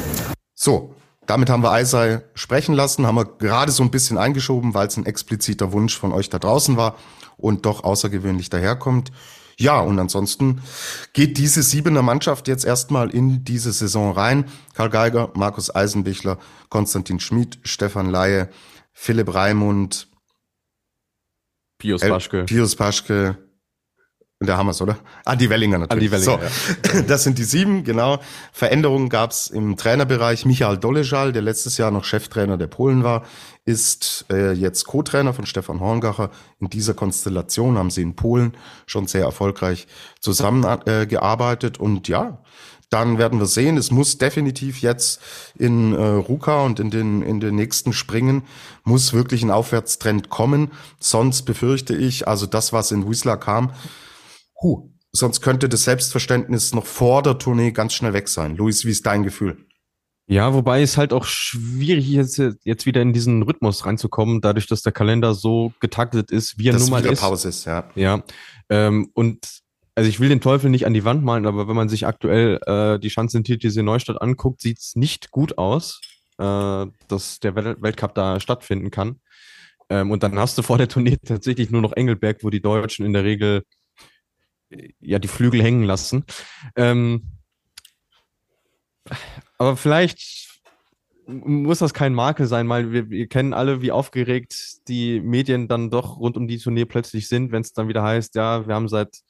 So, damit haben wir Eisei sprechen lassen, haben wir gerade so ein bisschen eingeschoben, weil es ein expliziter Wunsch von euch da draußen war und doch außergewöhnlich daherkommt. Ja, und ansonsten geht diese siebener Mannschaft jetzt erstmal in diese Saison rein. Karl Geiger, Markus Eisenbichler, Konstantin Schmid, Stefan Laie, Philipp Raimund, Pius Paschke. Pius Paschke, und da haben wir es, oder? Andi Wellinger natürlich. Andi Wellinger, so, ja. Das sind die sieben, genau. Veränderungen gab es im Trainerbereich. Michael Dolejal, der letztes Jahr noch Cheftrainer der Polen war, ist äh, jetzt Co-Trainer von Stefan Horngacher. In dieser Konstellation haben sie in Polen schon sehr erfolgreich zusammengearbeitet. Äh, und ja, dann werden wir sehen. Es muss definitiv jetzt in äh, Ruka und in den, in den nächsten Springen muss wirklich ein Aufwärtstrend kommen. Sonst befürchte ich, also das, was in Whistler kam, Huh, sonst könnte das Selbstverständnis noch vor der Tournee ganz schnell weg sein. Luis, wie ist dein Gefühl? Ja, wobei es halt auch schwierig ist, jetzt wieder in diesen Rhythmus reinzukommen, dadurch, dass der Kalender so getaktet ist, wie er nun mal ist. Pause ist, ja. Ja. Ähm, und also ich will den Teufel nicht an die Wand malen, aber wenn man sich aktuell äh, die TTC Neustadt anguckt, sieht es nicht gut aus, äh, dass der Wel Weltcup da stattfinden kann. Ähm, und dann hast du vor der Tournee tatsächlich nur noch Engelberg, wo die Deutschen in der Regel ja die Flügel hängen lassen. Ähm, aber vielleicht muss das kein Makel sein, weil wir, wir, kennen alle, wie aufgeregt die Medien dann doch rund um die Tournee plötzlich sind, wenn es dann wieder heißt, ja, wir haben seit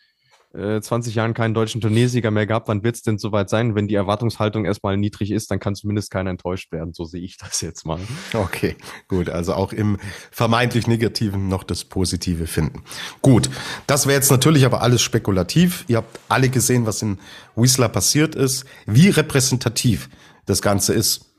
äh, 20 Jahren keinen deutschen Turniersieger mehr gehabt. Wann wird es denn soweit sein? Wenn die Erwartungshaltung erstmal niedrig ist, dann kann zumindest keiner enttäuscht werden. So sehe ich das jetzt mal. Okay, gut. Also auch im vermeintlich Negativen noch das Positive finden. Gut, das wäre jetzt natürlich aber alles spekulativ. Ihr habt alle gesehen, was in Whistler passiert ist. Wie repräsentativ das Ganze ist,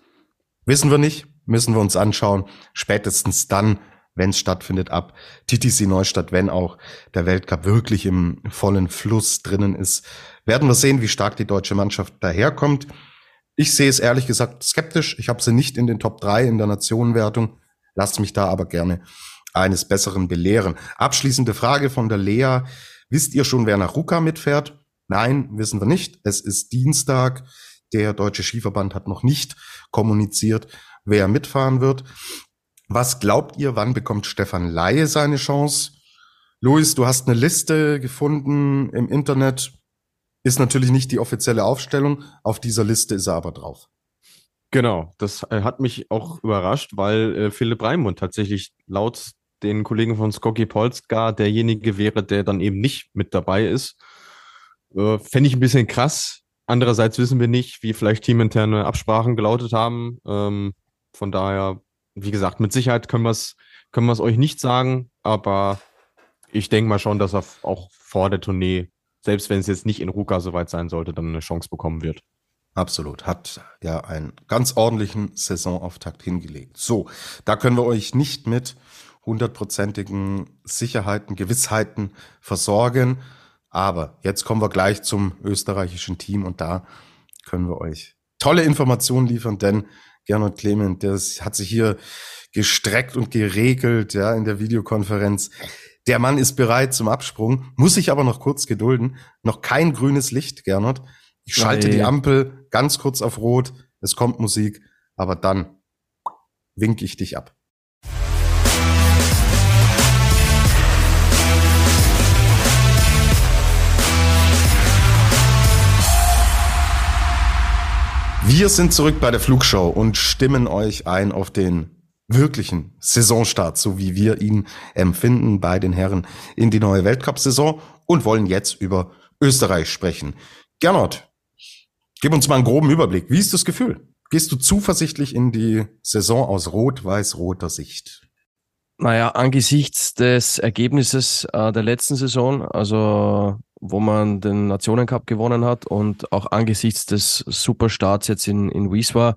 wissen wir nicht. Müssen wir uns anschauen. Spätestens dann, wenn es stattfindet, ab TTC Neustadt, wenn auch der Weltcup wirklich im vollen Fluss drinnen ist, werden wir sehen, wie stark die deutsche Mannschaft daherkommt. Ich sehe es ehrlich gesagt skeptisch. Ich habe sie nicht in den Top 3 in der Nationenwertung. Lasst mich da aber gerne eines Besseren belehren. Abschließende Frage von der Lea. Wisst ihr schon, wer nach Ruka mitfährt? Nein, wissen wir nicht. Es ist Dienstag. Der Deutsche Skiverband hat noch nicht kommuniziert, wer mitfahren wird. Was glaubt ihr, wann bekommt Stefan Laie seine Chance? Luis, du hast eine Liste gefunden im Internet. Ist natürlich nicht die offizielle Aufstellung. Auf dieser Liste ist er aber drauf. Genau, das äh, hat mich auch überrascht, weil äh, Philipp Raimund tatsächlich laut den Kollegen von Skoki Polska derjenige wäre, der dann eben nicht mit dabei ist. Äh, Fände ich ein bisschen krass. Andererseits wissen wir nicht, wie vielleicht teaminterne Absprachen gelautet haben. Ähm, von daher wie gesagt, mit Sicherheit können wir es können euch nicht sagen, aber ich denke mal schon, dass er auch vor der Tournee, selbst wenn es jetzt nicht in Ruka soweit sein sollte, dann eine Chance bekommen wird. Absolut. Hat ja einen ganz ordentlichen Saisonauftakt hingelegt. So, da können wir euch nicht mit hundertprozentigen Sicherheiten, Gewissheiten versorgen. Aber jetzt kommen wir gleich zum österreichischen Team und da können wir euch tolle Informationen liefern, denn Gernot Clement, der hat sich hier gestreckt und geregelt, ja, in der Videokonferenz. Der Mann ist bereit zum Absprung, muss sich aber noch kurz gedulden. Noch kein grünes Licht, Gernot. Ich schalte Nein. die Ampel ganz kurz auf Rot. Es kommt Musik, aber dann wink ich dich ab. Wir sind zurück bei der Flugshow und stimmen euch ein auf den wirklichen Saisonstart, so wie wir ihn empfinden bei den Herren in die neue Weltcup-Saison und wollen jetzt über Österreich sprechen. Gernot, gib uns mal einen groben Überblick. Wie ist das Gefühl? Gehst du zuversichtlich in die Saison aus rot-weiß-roter Sicht? Naja, angesichts des Ergebnisses äh, der letzten Saison, also wo man den Nationencup gewonnen hat und auch angesichts des Superstarts jetzt in, in Wieswa,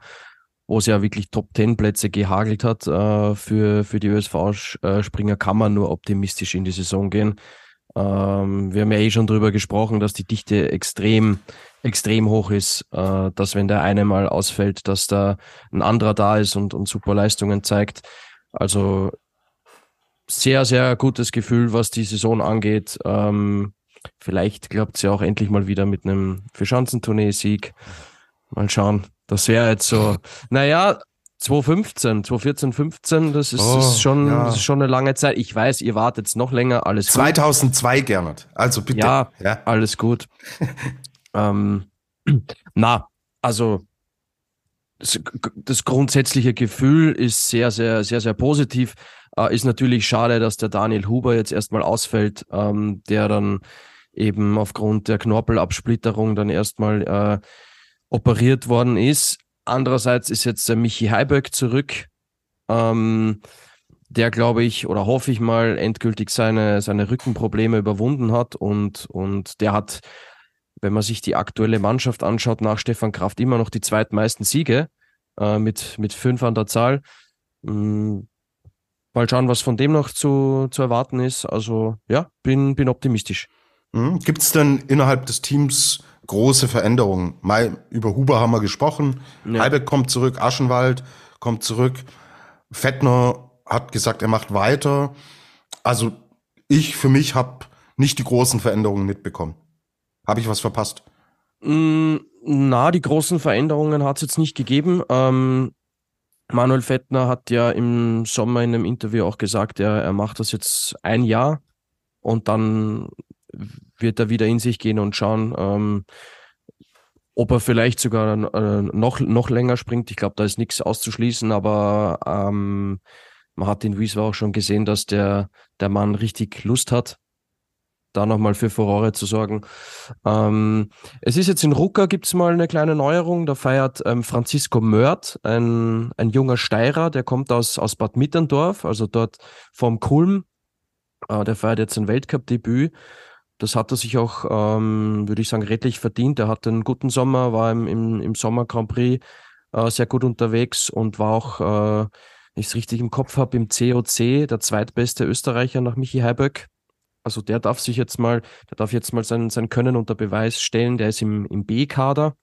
wo es ja wirklich Top-10-Plätze gehagelt hat äh, für, für die ÖSV-Springer, kann man nur optimistisch in die Saison gehen. Ähm, wir haben ja eh schon drüber gesprochen, dass die Dichte extrem, extrem hoch ist, äh, dass wenn der eine mal ausfällt, dass da ein anderer da ist und, und super Leistungen zeigt. Also sehr, sehr gutes Gefühl, was die Saison angeht. Ähm, Vielleicht klappt es ja auch endlich mal wieder mit einem Für-Schanzentournee-Sieg. Mal schauen. Das wäre jetzt so, naja, 2015, 2014, 15, das ist, oh, ist, schon, ja. das ist schon eine lange Zeit. Ich weiß, ihr wartet noch länger, alles 2002, gut. Gernot. Also bitte. Ja, ja. alles gut. ähm, na, also das, das, grundsätzliche Gefühl ist sehr, sehr, sehr, sehr positiv. Äh, ist natürlich schade, dass der Daniel Huber jetzt erstmal ausfällt, ähm, der dann eben aufgrund der Knorpelabsplitterung dann erstmal äh, operiert worden ist. Andererseits ist jetzt der Michi Heiberg zurück, ähm, der glaube ich oder hoffe ich mal endgültig seine, seine Rückenprobleme überwunden hat und, und der hat, wenn man sich die aktuelle Mannschaft anschaut, nach Stefan Kraft immer noch die zweitmeisten Siege äh, mit, mit fünf an der Zahl. Ähm, mal schauen, was von dem noch zu, zu erwarten ist. Also ja, bin, bin optimistisch. Mhm. Gibt es denn innerhalb des Teams große Veränderungen? Mal über Huber haben wir gesprochen. Ja. Heibeck kommt zurück, Aschenwald kommt zurück. Fettner hat gesagt, er macht weiter. Also ich für mich habe nicht die großen Veränderungen mitbekommen. Habe ich was verpasst? Mm, na, die großen Veränderungen hat es jetzt nicht gegeben. Ähm, Manuel Fettner hat ja im Sommer in einem Interview auch gesagt, er, er macht das jetzt ein Jahr und dann wird er wieder in sich gehen und schauen, ähm, ob er vielleicht sogar äh, noch, noch länger springt. Ich glaube, da ist nichts auszuschließen, aber ähm, man hat in Wieswa auch schon gesehen, dass der, der Mann richtig Lust hat. Da nochmal für Furore zu sorgen. Ähm, es ist jetzt in Rucker gibt es mal eine kleine Neuerung. Da feiert ähm, Francisco Mörth, ein, ein junger Steirer, der kommt aus, aus Bad Mitterndorf, also dort vom Kulm. Äh, der feiert jetzt ein Weltcup-Debüt. Das hat er sich auch, ähm, würde ich sagen, redlich verdient. Er hatte einen guten Sommer, war im, im, im Sommer Grand Prix äh, sehr gut unterwegs und war auch, äh, wenn ich es richtig im Kopf habe, im COC der zweitbeste Österreicher nach Michi Heiböck. Also der darf sich jetzt mal, der darf jetzt mal sein, sein Können unter Beweis stellen. Der ist im, im B-Kader.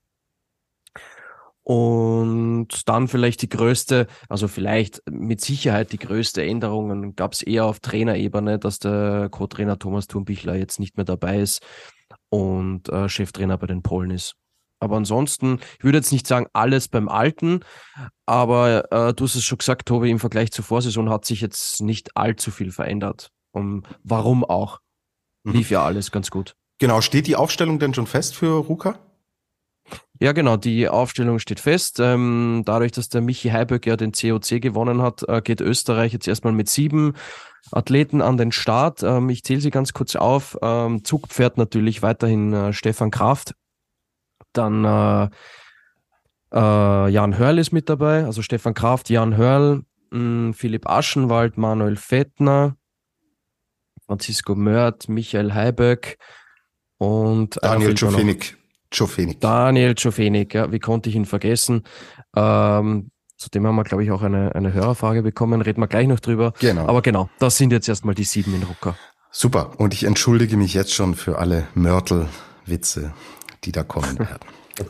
Und dann vielleicht die größte, also vielleicht mit Sicherheit die größte Änderung gab es eher auf Trainerebene, dass der Co-Trainer Thomas Thurmbichler jetzt nicht mehr dabei ist und äh, Cheftrainer bei den Polen ist. Aber ansonsten, ich würde jetzt nicht sagen, alles beim Alten, aber äh, du hast es schon gesagt, Tobi, im Vergleich zur Vorsaison hat sich jetzt nicht allzu viel verändert. Um, warum auch? Mhm. Lief ja alles ganz gut. Genau, steht die Aufstellung denn schon fest für Ruka? Ja, genau, die Aufstellung steht fest. Ähm, dadurch, dass der Michi Heiböck ja den COC gewonnen hat, äh, geht Österreich jetzt erstmal mit sieben Athleten an den Start. Ähm, ich zähle sie ganz kurz auf. Ähm, Zugpferd natürlich weiterhin äh, Stefan Kraft, dann äh, äh, Jan Hörl ist mit dabei, also Stefan Kraft, Jan Hörl, mh, Philipp Aschenwald, Manuel Fettner, Francisco Mörth, Michael Heiböck und Daniel Czofenik. Daniel Czofenik, ja, wie konnte ich ihn vergessen? Ähm, Zudem haben wir, glaube ich, auch eine, eine Hörerfrage bekommen. Reden wir gleich noch drüber. Genau. Aber genau, das sind jetzt erstmal die sieben in Rucker. Super. Und ich entschuldige mich jetzt schon für alle Mörtel-Witze die da kommen werden.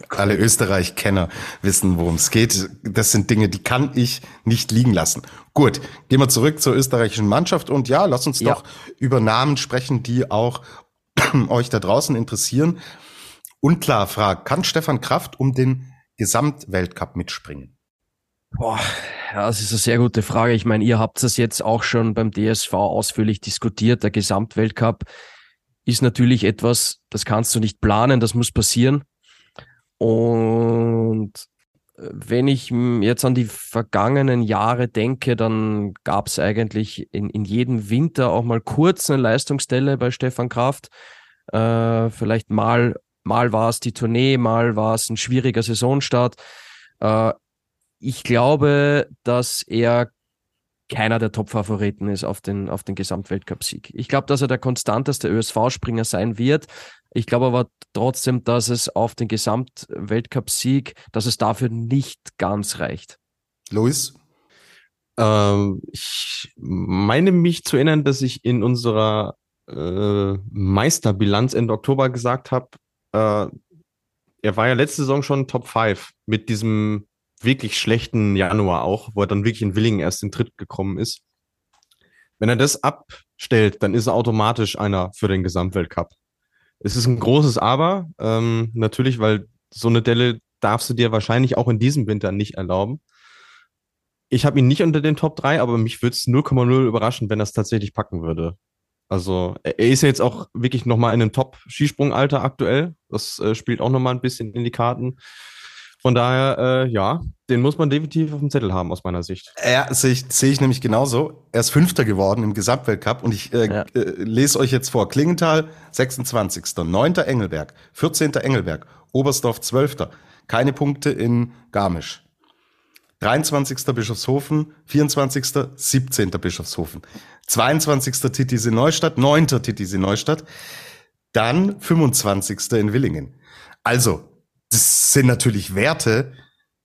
Alle Österreich-Kenner wissen, worum es geht. Das sind Dinge, die kann ich nicht liegen lassen. Gut, gehen wir zurück zur österreichischen Mannschaft und ja, lass uns ja. doch über Namen sprechen, die auch euch da draußen interessieren. Unklar fragt, kann Stefan Kraft um den Gesamtweltcup mitspringen? Boah, ja, das ist eine sehr gute Frage. Ich meine, ihr habt das jetzt auch schon beim DSV ausführlich diskutiert. Der Gesamtweltcup ist natürlich etwas, das kannst du nicht planen, das muss passieren. Und äh, wenn ich jetzt an die vergangenen Jahre denke, dann gab es eigentlich in, in jedem Winter auch mal kurz eine Leistungsstelle bei Stefan Kraft. Äh, vielleicht mal, mal war es die Tournee, mal war es ein schwieriger Saisonstart. Äh, ich glaube, dass er keiner der Top-Favoriten ist auf den, auf den Gesamtweltcup-Sieg. Ich glaube, dass er der konstanteste ÖSV-Springer sein wird. Ich glaube aber trotzdem, dass es auf den Gesamtweltcup-Sieg, dass es dafür nicht ganz reicht. Luis? Ähm, ich meine mich zu erinnern, dass ich in unserer äh, Meisterbilanz Ende Oktober gesagt habe, äh, er war ja letzte Saison schon Top 5 mit diesem wirklich schlechten Januar auch, wo er dann wirklich in Willingen erst in Tritt gekommen ist. Wenn er das abstellt, dann ist er automatisch einer für den Gesamtweltcup. Es ist ein großes Aber, ähm, natürlich, weil so eine Delle darfst du dir wahrscheinlich auch in diesem Winter nicht erlauben. Ich habe ihn nicht unter den Top 3, aber mich würde es 0,0 überraschen, wenn er es tatsächlich packen würde. Also er ist ja jetzt auch wirklich nochmal in einem Top-Skisprungalter aktuell. Das äh, spielt auch nochmal ein bisschen in die Karten. Von daher, äh, ja, den muss man definitiv auf dem Zettel haben, aus meiner Sicht. Ja, sehe ich, sehe ich nämlich genauso. Er ist Fünfter geworden im Gesamtweltcup und ich äh, ja. äh, lese euch jetzt vor. Klingenthal 26. 9. Engelberg, 14. Engelberg, Oberstdorf 12. Keine Punkte in Garmisch. 23. Bischofshofen, 24. 17. Bischofshofen, 22. Titisee Neustadt, 9. Titisee Neustadt, dann 25. in Willingen. Also, das sind natürlich Werte,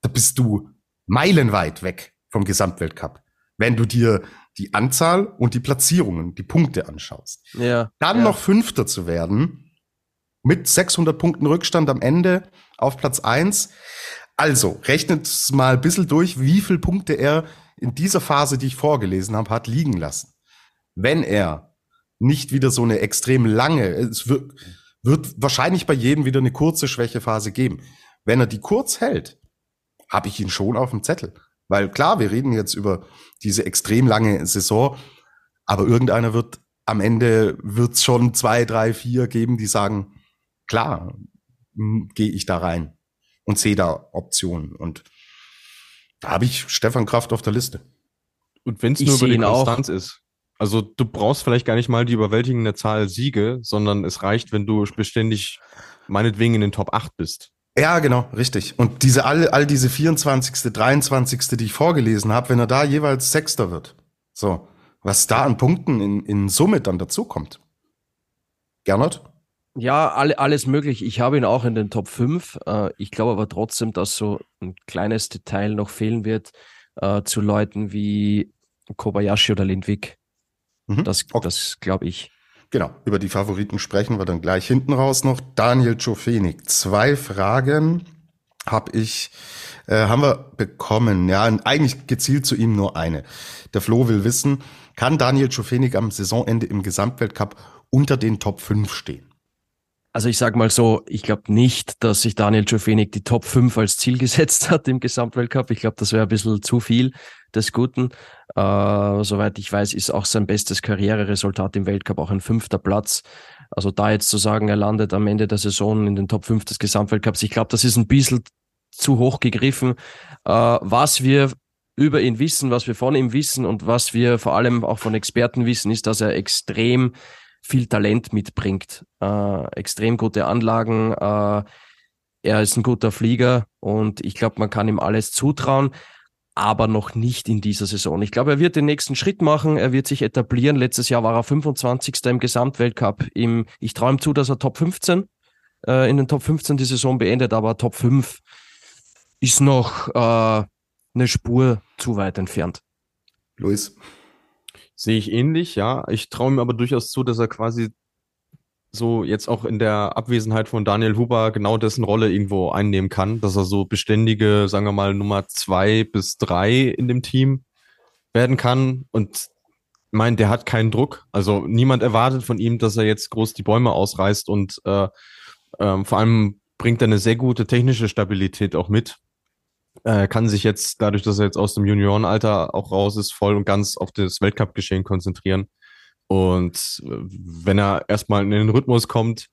da bist du meilenweit weg vom Gesamtweltcup. Wenn du dir die Anzahl und die Platzierungen, die Punkte anschaust. Ja, Dann ja. noch Fünfter zu werden, mit 600 Punkten Rückstand am Ende auf Platz eins. Also, rechnet mal ein bisschen durch, wie viele Punkte er in dieser Phase, die ich vorgelesen habe, hat liegen lassen. Wenn er nicht wieder so eine extrem lange, es wird, wird wahrscheinlich bei jedem wieder eine kurze Schwächephase geben. Wenn er die kurz hält, habe ich ihn schon auf dem Zettel. Weil klar, wir reden jetzt über diese extrem lange Saison, aber irgendeiner wird am Ende wird's schon zwei, drei, vier geben, die sagen, klar, gehe ich da rein und sehe da Optionen. Und da habe ich Stefan Kraft auf der Liste. Und wenn es nur über die Konstanz auch. ist. Also du brauchst vielleicht gar nicht mal die überwältigende Zahl Siege, sondern es reicht, wenn du beständig meinetwegen in den Top 8 bist. Ja, genau, richtig. Und diese all, all diese 24., 23., die ich vorgelesen habe, wenn er da jeweils Sechster wird, so, was da an Punkten in, in Summe dann dazukommt. Gernot? Ja, alle, alles möglich. Ich habe ihn auch in den Top 5. Äh, ich glaube aber trotzdem, dass so ein kleines Detail noch fehlen wird äh, zu Leuten wie Kobayashi oder Lindwig. Mhm. Das, Okay. das glaube ich. Genau, über die Favoriten sprechen wir dann gleich hinten raus noch. Daniel Czofenik, zwei Fragen habe ich, äh, haben wir bekommen. Ja, eigentlich gezielt zu ihm nur eine. Der Flo will wissen, kann Daniel Czofenik am Saisonende im Gesamtweltcup unter den Top 5 stehen? Also ich sage mal so, ich glaube nicht, dass sich Daniel Czofenik die Top 5 als Ziel gesetzt hat im Gesamtweltcup. Ich glaube, das wäre ein bisschen zu viel des Guten. Äh, soweit ich weiß, ist auch sein bestes Karriereresultat im Weltcup auch ein fünfter Platz. Also da jetzt zu sagen, er landet am Ende der Saison in den Top 5 des Gesamtweltcups, ich glaube, das ist ein bisschen zu hoch gegriffen. Äh, was wir über ihn wissen, was wir von ihm wissen und was wir vor allem auch von Experten wissen, ist, dass er extrem viel Talent mitbringt, äh, extrem gute Anlagen. Äh, er ist ein guter Flieger und ich glaube, man kann ihm alles zutrauen, aber noch nicht in dieser Saison. Ich glaube, er wird den nächsten Schritt machen, er wird sich etablieren. Letztes Jahr war er 25. im Gesamtweltcup. Im, ich traue ihm zu, dass er Top 15 äh, in den Top 15 die Saison beendet, aber Top 5 ist noch äh, eine Spur zu weit entfernt. Luis? Sehe ich ähnlich, ja. Ich traue ihm aber durchaus zu, dass er quasi so jetzt auch in der Abwesenheit von Daniel Huber genau dessen Rolle irgendwo einnehmen kann, dass er so beständige, sagen wir mal, Nummer zwei bis drei in dem Team werden kann. Und ich meine, der hat keinen Druck. Also niemand erwartet von ihm, dass er jetzt groß die Bäume ausreißt und äh, ähm, vor allem bringt er eine sehr gute technische Stabilität auch mit. Er kann sich jetzt, dadurch, dass er jetzt aus dem Juniorenalter auch raus ist, voll und ganz auf das Weltcup-Geschehen konzentrieren. Und äh, wenn er erstmal in den Rhythmus kommt,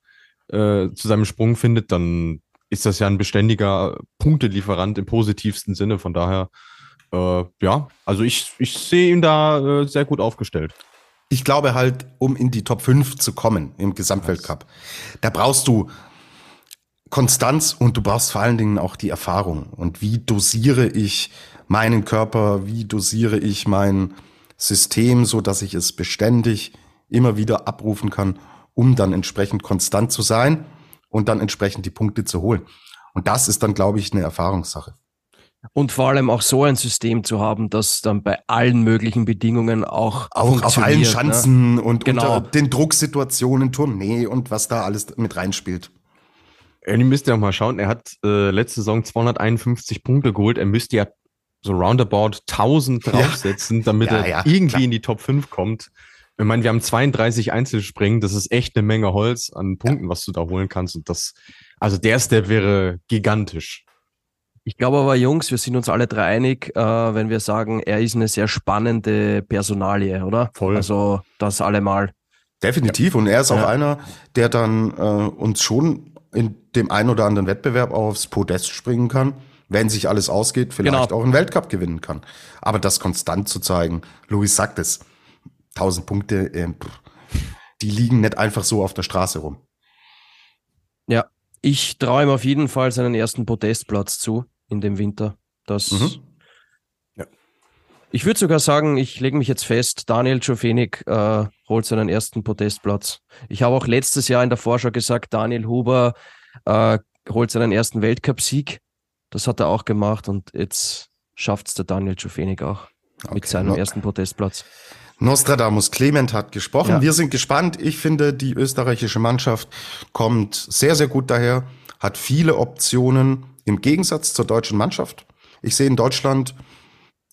äh, zu seinem Sprung findet, dann ist das ja ein beständiger Punktelieferant im positivsten Sinne. Von daher, äh, ja, also ich, ich sehe ihn da äh, sehr gut aufgestellt. Ich glaube halt, um in die Top 5 zu kommen im Gesamtweltcup, da brauchst du Konstanz und du brauchst vor allen Dingen auch die Erfahrung. Und wie dosiere ich meinen Körper, wie dosiere ich mein System, so dass ich es beständig immer wieder abrufen kann, um dann entsprechend konstant zu sein und dann entsprechend die Punkte zu holen. Und das ist dann, glaube ich, eine Erfahrungssache. Und vor allem auch so ein System zu haben, das dann bei allen möglichen Bedingungen auch Auch auf allen ne? Schanzen und Genau. unter den Drucksituationen, Tournee und was da alles mit reinspielt. Ja, ihr müsst ja auch mal schauen, er hat äh, letzte Saison 251 Punkte geholt. Er müsste ja so roundabout 1000 Ja. draufsetzen, damit Ja, er ja, irgendwie klar. in die Top 5 kommt. Ich meine, wir haben 32 Einzelspringen, das ist echt eine Menge Holz an Punkten, was du da holen kannst. Und das, also der Step wäre gigantisch. Ich glaube aber, Jungs, wir sind uns alle drei einig, äh, wenn wir sagen, er ist eine sehr spannende Personalie, oder? Voll. Also das allemal. Definitiv. Und er ist auch Ja. einer, der dann äh, uns schon in dem einen oder anderen Wettbewerb aufs Podest springen kann, wenn sich alles ausgeht, vielleicht Genau. auch einen Weltcup gewinnen kann. Aber das konstant zu zeigen, Luis sagt es, 1000 Punkte, äh, die liegen nicht einfach so auf der Straße rum. Ja, ich traue ihm auf jeden Fall seinen ersten Podestplatz zu in dem Winter. Das. Mhm. Ich würde sogar sagen, ich lege mich jetzt fest, Daniel Czofenik äh, holt seinen ersten Podestplatz. Ich habe auch letztes Jahr in der Vorschau gesagt, Daniel Huber äh, holt seinen ersten Weltcupsieg. Das hat er auch gemacht und jetzt schafft es der Daniel Czofenik auch mit Okay. seinem No- ersten Podestplatz. Nostradamus Clement hat gesprochen. Ja. Wir sind gespannt. Ich finde, die österreichische Mannschaft kommt sehr, sehr gut daher, hat viele Optionen im Gegensatz zur deutschen Mannschaft. Ich sehe in Deutschland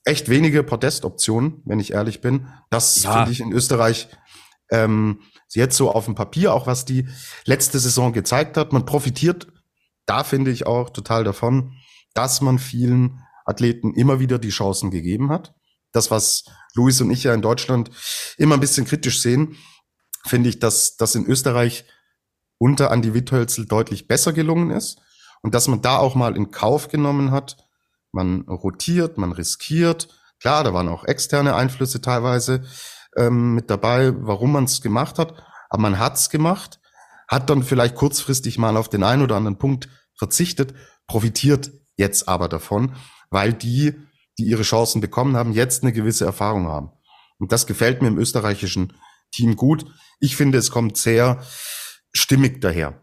echt wenige Podestoptionen, wenn ich ehrlich bin. Das Ja. finde ich in Österreich ähm, jetzt so auf dem Papier, auch was die letzte Saison gezeigt hat. Man profitiert da, finde ich auch total davon, dass man vielen Athleten immer wieder die Chancen gegeben hat. Das, was Luis und ich ja in Deutschland immer ein bisschen kritisch sehen, finde ich, dass das in Österreich unter Andi Witthölzel deutlich besser gelungen ist und dass man da auch mal in Kauf genommen hat. Man rotiert, man riskiert. Klar, da waren auch externe Einflüsse teilweise, ähm, mit dabei, warum man es gemacht hat. Aber man hat's gemacht, hat dann vielleicht kurzfristig mal auf den einen oder anderen Punkt verzichtet, profitiert jetzt aber davon, weil die, die ihre Chancen bekommen haben, jetzt eine gewisse Erfahrung haben. Und das gefällt mir im österreichischen Team gut. Ich finde, es kommt sehr stimmig daher.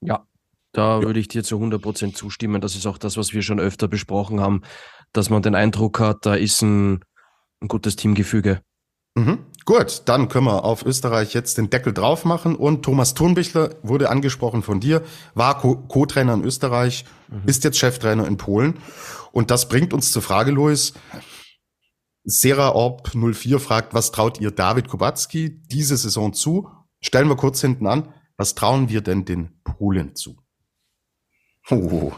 Ja, da ja. würde ich dir zu 100 Prozent zustimmen. Das ist auch das, was wir schon öfter besprochen haben, dass man den Eindruck hat, da ist ein, ein gutes Teamgefüge. Mhm. Gut, dann können wir auf Österreich jetzt den Deckel drauf machen. Und Thomas Thurnbichler wurde angesprochen von dir, war Co-Trainer in Österreich, mhm. ist jetzt Cheftrainer in Polen. Und das bringt uns zur Frage, Luis. Sera Orb 04 fragt, was traut ihr David Kubacki diese Saison zu? Stellen wir kurz hinten an, was trauen wir denn den Polen zu? Oh.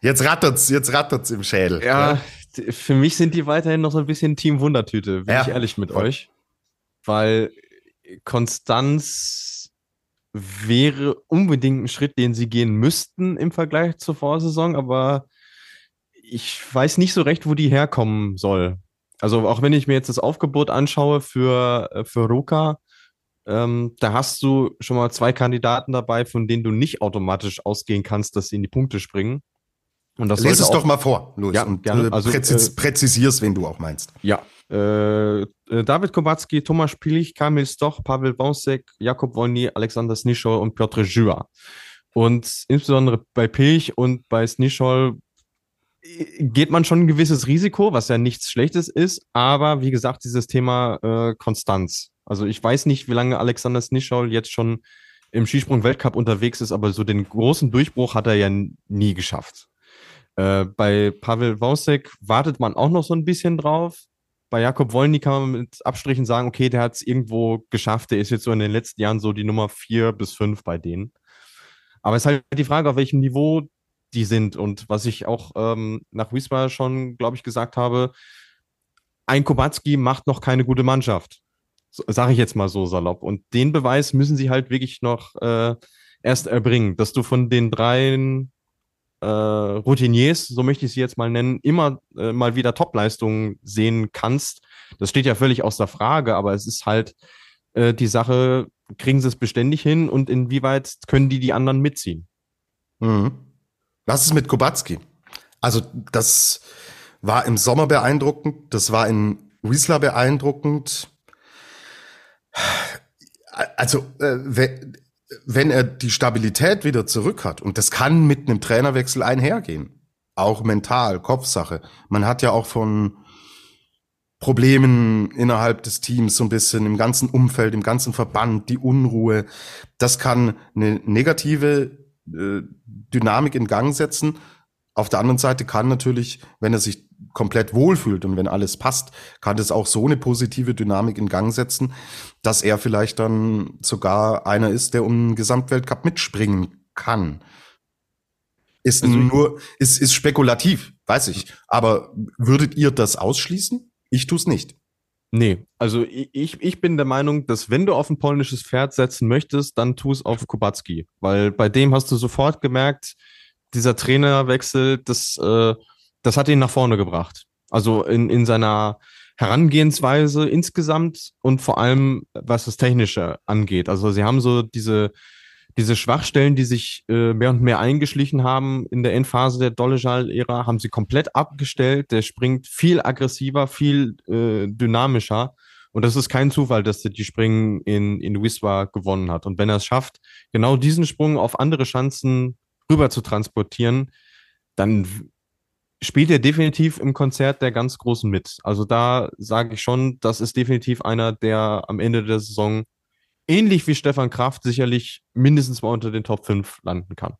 Jetzt rattert's, jetzt rattert's im Schädel. Ja, ja, für mich sind die weiterhin noch so ein bisschen Team Wundertüte, bin ja. ich ehrlich mit euch. Weil Konstanz wäre unbedingt ein Schritt, den sie gehen müssten im Vergleich zur Vorsaison, aber ich weiß nicht so recht, wo die herkommen soll. Also auch wenn ich mir jetzt das Aufgebot anschaue für, äh, für Ruka, ähm, da hast du schon mal zwei Kandidaten dabei, von denen du nicht automatisch ausgehen kannst, dass sie in die Punkte springen. Und das Lies es doch mal vor, Luis, ja, und gerne. Äh, also, präzis, äh, präzisierst, wen du auch meinst. Ja, äh, äh David Kowalski, Thomas Spilich, Kamil Stoch, Pavel Bonsek, Jakob Wolny, Alexander Snischol und Piotr Jua. Und insbesondere bei Pilch und bei Snischol geht man schon ein gewisses Risiko, was ja nichts Schlechtes ist, aber wie gesagt, dieses Thema äh, Konstanz. Also ich weiß nicht, wie lange Alexander Snischol jetzt schon im Skisprung-Weltcup unterwegs ist, aber so den großen Durchbruch hat er ja nie geschafft. Äh, bei Pavel Wosek wartet man auch noch so ein bisschen drauf. Bei Jakob Wolny kann man mit Abstrichen sagen, okay, der hat es irgendwo geschafft. Der ist jetzt so in den letzten Jahren so die Nummer vier bis fünf bei denen. Aber es ist halt die Frage, auf welchem Niveau die sind. Und was ich auch ähm, nach Wiesbaden schon, glaube ich, gesagt habe, ein Kubacki macht noch keine gute Mannschaft. Sage ich jetzt mal so salopp. Und den Beweis müssen sie halt wirklich noch äh, erst erbringen, dass du von den dreien äh, Routiniers, so möchte ich sie jetzt mal nennen, immer äh, mal wieder Topleistungen sehen kannst. Das steht ja völlig außer Frage, aber es ist halt äh, die Sache, kriegen sie es beständig hin und inwieweit können die die anderen mitziehen? Mhm. Was ist mit Kubacki? Also das war im Sommer beeindruckend, das war in Wiesler beeindruckend. Also äh, wenn er die Stabilität wieder zurück hat, und das kann mit einem Trainerwechsel einhergehen, auch mental, Kopfsache. Man hat ja auch von Problemen innerhalb des Teams so ein bisschen im ganzen Umfeld, im ganzen Verband, die Unruhe. Das kann eine negative äh, Dynamik in Gang setzen. Auf der anderen Seite kann natürlich, wenn er sich komplett wohlfühlt und wenn alles passt, kann das auch so eine positive Dynamik in Gang setzen, dass er vielleicht dann sogar einer ist, der um den Gesamtweltcup mitspringen kann. Ist also nur, ist, ist spekulativ, weiß ich. Aber würdet ihr das ausschließen? Ich tue es nicht. Nee, also ich, ich bin der Meinung, dass wenn du auf ein polnisches Pferd setzen möchtest, dann tu es auf Kubacki. Weil bei dem hast du sofort gemerkt, dieser Trainerwechsel, das, äh, das hat ihn nach vorne gebracht. Also in, in seiner Herangehensweise insgesamt und vor allem, was das Technische angeht. Also sie haben so diese, diese Schwachstellen, die sich äh, mehr und mehr eingeschlichen haben in der Endphase der Dollejal-Ära, haben sie komplett abgestellt. Der springt viel aggressiver, viel äh, dynamischer. Und das ist kein Zufall, dass er die Springen in, in Wiswa gewonnen hat. Und wenn er es schafft, genau diesen Sprung auf andere Chancen rüber zu transportieren, dann spielt er definitiv im Konzert der ganz Großen mit. Also da sage ich schon, das ist definitiv einer, der am Ende der Saison ähnlich wie Stefan Kraft sicherlich mindestens mal unter den Top 5 landen kann.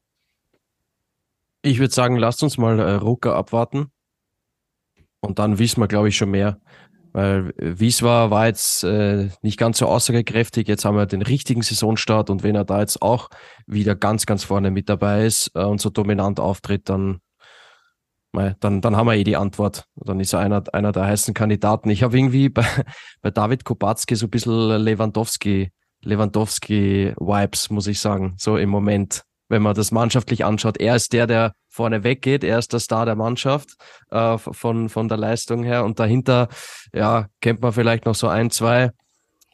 Ich würde sagen, lasst uns mal äh, Rucker abwarten. Und dann wissen wir, glaube ich, schon mehr. Weil äh, Wieswa war jetzt äh, nicht ganz so aussagekräftig. Jetzt haben wir den richtigen Saisonstart und wenn er da jetzt auch wieder ganz, ganz vorne mit dabei ist äh, und so dominant auftritt, dann dann, dann haben wir eh die Antwort. Dann ist er einer, einer der heißen Kandidaten. Ich habe irgendwie bei, bei David Kubacki so ein bisschen Lewandowski, Lewandowski-Vibes, muss ich sagen, so im Moment. Wenn man das mannschaftlich anschaut. Er ist der, der vorne weggeht, er ist der Star der Mannschaft äh, von, von der Leistung her. Und dahinter, ja, kennt man vielleicht noch so ein, zwei,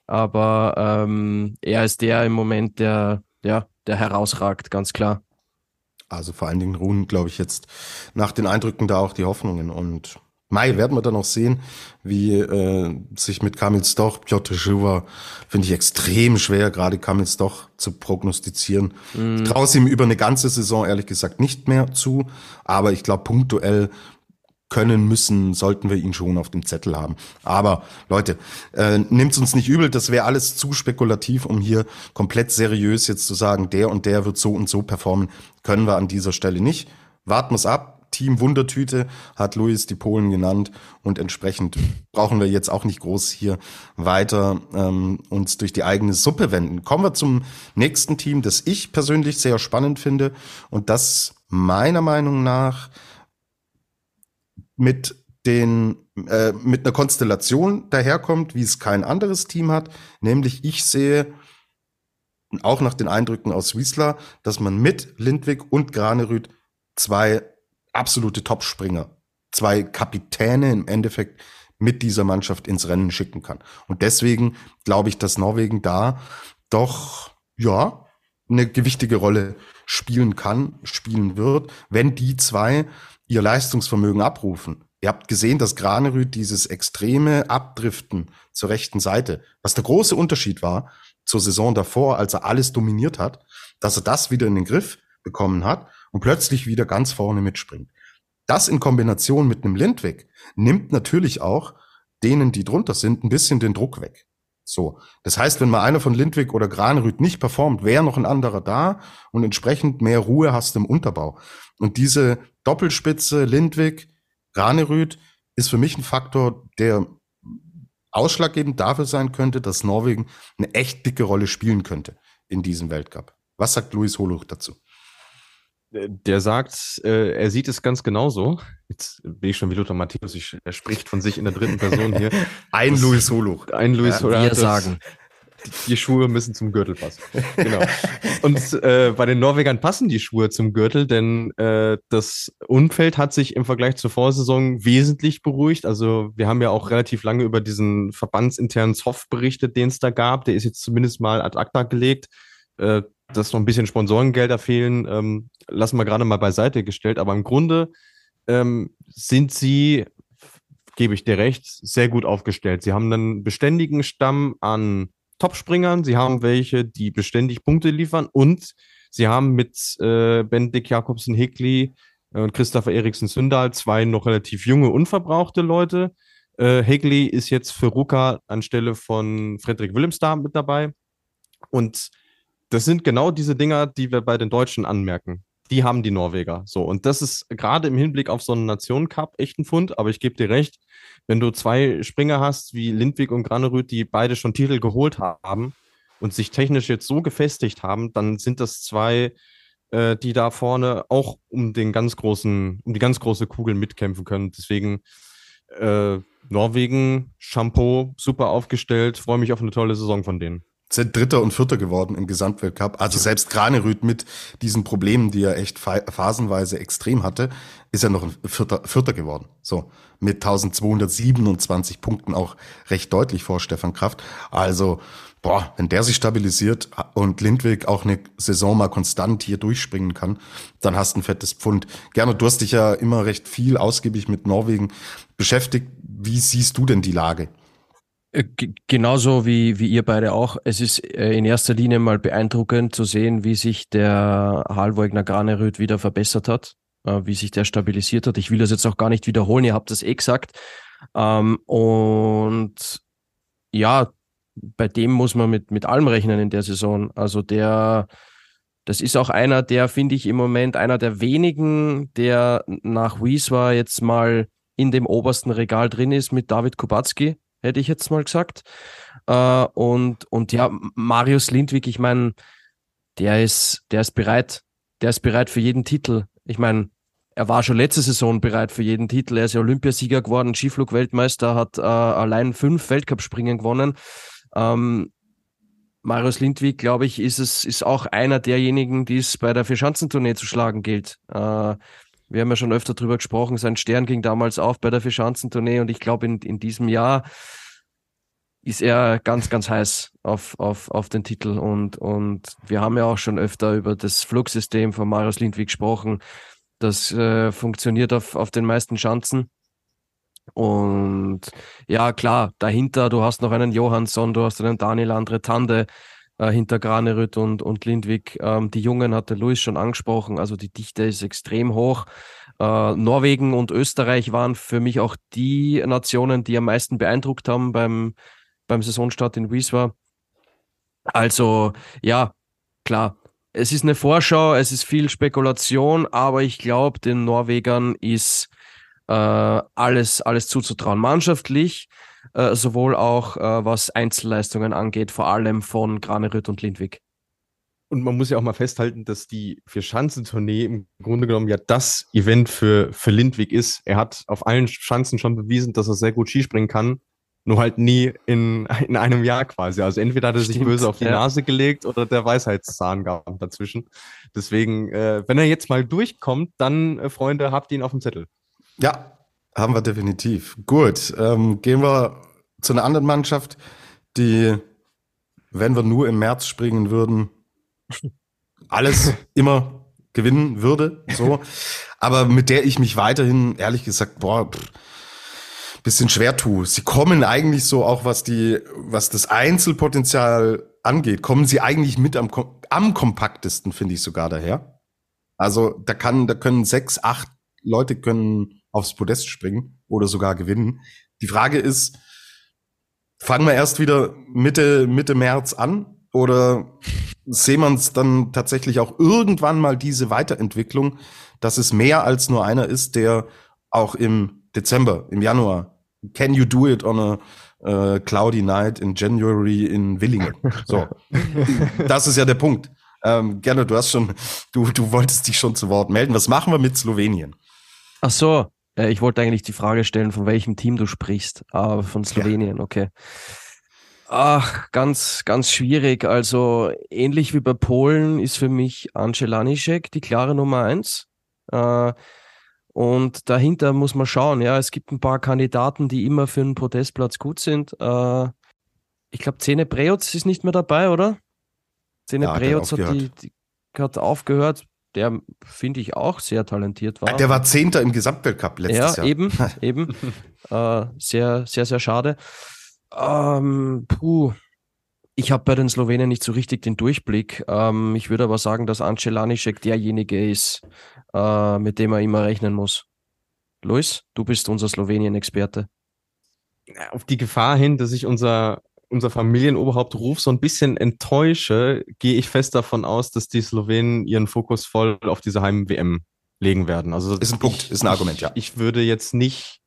aber ähm, er ist der im Moment, der, ja, der herausragt, ganz klar. Also vor allen Dingen ruhen, glaube ich, jetzt nach den Eindrücken da auch die Hoffnungen. Und Mai werden wir dann auch sehen, wie äh, sich mit Kamil Stoch, Piotr Schuwa, finde ich extrem schwer, gerade Kamil Stoch zu prognostizieren. Mm. Ich traue es ihm über eine ganze Saison ehrlich gesagt nicht mehr zu, aber ich glaube, punktuell können müssen, sollten wir ihn schon auf dem Zettel haben. Aber Leute, äh, nimmt uns nicht übel, das wäre alles zu spekulativ, um hier komplett seriös jetzt zu sagen, der und der wird so und so performen, können wir an dieser Stelle nicht. Warten wir ab. Team Wundertüte hat Luis die Polen genannt und entsprechend brauchen wir jetzt auch nicht groß hier weiter ähm, uns durch die eigene Suppe wenden. Kommen wir zum nächsten Team, das ich persönlich sehr spannend finde und das meiner Meinung nach mit den äh, mit einer Konstellation daherkommt, wie es kein anderes Team hat, nämlich ich sehe auch nach den Eindrücken aus Wiesler, dass man mit Lindwig und Granerüth zwei absolute Topspringer, zwei Kapitäne im Endeffekt mit dieser Mannschaft ins Rennen schicken kann. Und deswegen glaube ich, dass Norwegen da doch, ja, eine gewichtige Rolle spielen kann, spielen wird, wenn die zwei ihr Leistungsvermögen abrufen. Ihr habt gesehen, dass Granerüth dieses extreme Abdriften zur rechten Seite, was der große Unterschied war zur Saison davor, als er alles dominiert hat, dass er das wieder in den Griff bekommen hat und plötzlich wieder ganz vorne mitspringt. Das in Kombination mit einem Lindwig nimmt natürlich auch denen, die drunter sind, ein bisschen den Druck weg. So. Das heißt, wenn mal einer von Lindwig oder Granerüth nicht performt, wäre noch ein anderer da und entsprechend mehr Ruhe hast im Unterbau. Und diese Doppelspitze Lindwig, Granerüth ist für mich ein Faktor, der ausschlaggebend dafür sein könnte, dass Norwegen eine echt dicke Rolle spielen könnte in diesem Weltcup. Was sagt Luis Holuch dazu? Der sagt, äh, er sieht es ganz genauso. Jetzt bin ich schon wie Lothar Matthäus, ich, er spricht von sich in der dritten Person hier. ein das, Luis Holuch. Ein Luis ja, Holuch. Wir sagen. Die Schuhe müssen zum Gürtel passen. genau. Und äh, bei den Norwegern passen die Schuhe zum Gürtel, denn äh, das Umfeld hat sich im Vergleich zur Vorsaison wesentlich beruhigt. Also wir haben ja auch relativ lange über diesen verbandsinternen Zoff berichtet, den es da gab. Der ist jetzt zumindest mal ad acta gelegt. Äh, dass noch ein bisschen Sponsorengelder fehlen, ähm, lassen wir gerade mal beiseite gestellt. Aber im Grunde ähm, sind sie, gebe ich dir recht, sehr gut aufgestellt. Sie haben einen beständigen Stamm an Topspringern, sie haben welche, die beständig Punkte liefern und sie haben mit äh, Bendik Jakobsen Hickli und Christopher Eriksen Sündal zwei noch relativ junge, unverbrauchte Leute. Äh, Hickli ist jetzt für Ruka anstelle von Frederik da mit dabei. Und das sind genau diese Dinger, die wir bei den Deutschen anmerken. Die haben die Norweger. So. Und das ist gerade im Hinblick auf so einen Nationen-Cup echt ein Fund. Aber ich gebe dir recht, wenn du zwei Springer hast wie Lindwig und Granerüth, die beide schon Titel geholt haben und sich technisch jetzt so gefestigt haben, dann sind das zwei, äh, die da vorne auch um den ganz großen, um die ganz große Kugel mitkämpfen können. Deswegen äh, Norwegen, Shampoo, super aufgestellt. Freue mich auf eine tolle Saison von denen sind Dritter und Vierter geworden im Gesamtweltcup. Also selbst Granerüth mit diesen Problemen, die er echt phasenweise extrem hatte, ist er noch ein Vierter, Vierter geworden. So mit 1227 Punkten auch recht deutlich vor Stefan Kraft. Also boah, wenn der sich stabilisiert und Lindwig auch eine Saison mal konstant hier durchspringen kann, dann hast du ein fettes Pfund. Gerne, du hast dich ja immer recht viel ausgiebig mit Norwegen beschäftigt. Wie siehst du denn die Lage? Äh, genauso wie, wie ihr beide auch. Es ist äh, in erster Linie mal beeindruckend zu sehen, wie sich der Halvoigner Graneröd wieder verbessert hat, äh, wie sich der stabilisiert hat. Ich will das jetzt auch gar nicht wiederholen, ihr habt das eh gesagt. Ähm, und ja, bei dem muss man mit, mit allem rechnen in der Saison. Also der, das ist auch einer, der, finde ich, im Moment einer der wenigen, der nach Wieswa jetzt mal in dem obersten Regal drin ist mit David Kubacki hätte ich jetzt mal gesagt. Äh, und, und ja, Marius Lindwig, ich meine, der ist, der ist bereit, der ist bereit für jeden Titel. Ich meine, er war schon letzte Saison bereit für jeden Titel. Er ist Olympiasieger geworden, Skiflug-Weltmeister, hat äh, allein fünf Weltcup-Springen gewonnen. Ähm, Marius Lindwig, glaube ich, ist es ist auch einer derjenigen, die es bei der Vierschanzentournee zu schlagen gilt. Äh, wir haben ja schon öfter drüber gesprochen, sein Stern ging damals auf bei der Vierschanzentournee und ich glaube, in, in diesem Jahr ist er ganz, ganz heiß auf, auf, auf den Titel. Und, und wir haben ja auch schon öfter über das Flugsystem von Marius Lindwig gesprochen. Das äh, funktioniert auf, auf den meisten Schanzen. Und ja, klar, dahinter, du hast noch einen Johansson, du hast einen Daniel Andre Tande äh, hinter Granerüt und, und Lindwig. Ähm, die Jungen hatte Luis schon angesprochen, also die Dichte ist extrem hoch. Äh, Norwegen und Österreich waren für mich auch die Nationen, die am meisten beeindruckt haben beim, beim Saisonstart in Wieswa. Also ja, klar, es ist eine Vorschau, es ist viel Spekulation, aber ich glaube, den Norwegern ist äh, alles, alles zuzutrauen. Mannschaftlich, äh, sowohl auch äh, was Einzelleistungen angeht, vor allem von Granerüt und Lindwig. Und man muss ja auch mal festhalten, dass die Vier-Schanzentournee im Grunde genommen ja das Event für, für Lindwig ist. Er hat auf allen Schanzen schon bewiesen, dass er sehr gut Skispringen kann nur halt nie in, in einem Jahr quasi. Also entweder hat er sich böse auf die ja. Nase gelegt oder der Weisheitszahn gab dazwischen. Deswegen, äh, wenn er jetzt mal durchkommt, dann, äh, Freunde, habt ihn auf dem Zettel. Ja, haben wir definitiv. Gut, ähm, gehen wir zu einer anderen Mannschaft, die, wenn wir nur im März springen würden, alles immer gewinnen würde. So. Aber mit der ich mich weiterhin, ehrlich gesagt, boah, pff, bisschen schwer tue. Sie kommen eigentlich so auch, was die, was das Einzelpotenzial angeht, kommen sie eigentlich mit am, am kompaktesten, finde ich sogar daher. Also da kann, da können sechs, acht Leute können aufs Podest springen oder sogar gewinnen. Die Frage ist, fangen wir erst wieder Mitte, Mitte März an oder sehen wir uns dann tatsächlich auch irgendwann mal diese Weiterentwicklung, dass es mehr als nur einer ist, der auch im Dezember, im Januar Can you do it on a uh, cloudy night in January in Willingen? So, das ist ja der Punkt. Ähm, gerne, du hast schon, du, du wolltest dich schon zu Wort melden. Was machen wir mit Slowenien? Ach so, äh, ich wollte eigentlich die Frage stellen, von welchem Team du sprichst, aber von Slowenien, ja. okay. Ach, ganz, ganz schwierig. Also ähnlich wie bei Polen ist für mich Ancelanischek die klare Nummer eins. Äh, und dahinter muss man schauen. Ja, es gibt ein paar Kandidaten, die immer für einen Podestplatz gut sind. Äh, ich glaube, Zene Preutz ist nicht mehr dabei, oder? Zene ja, Preutz hat, hat, die, die, hat aufgehört. Der finde ich auch sehr talentiert war. Der war Zehnter im Gesamtweltcup letztes ja, Jahr. eben, eben. Äh, sehr, sehr, sehr schade. Ähm, puh, ich habe bei den Slowenen nicht so richtig den Durchblick. Ähm, ich würde aber sagen, dass Ancelanischek derjenige ist, äh, mit dem er immer rechnen muss. Luis, du bist unser Slowenien-Experte. Auf die Gefahr hin, dass ich unser, unser Familienoberhaupt Ruf so ein bisschen enttäusche, gehe ich fest davon aus, dass die Slowenen ihren Fokus voll auf diese Heim-WM legen werden. Also ist ein Punkt, ist ein Argument, ich, ja. Ich würde jetzt nicht,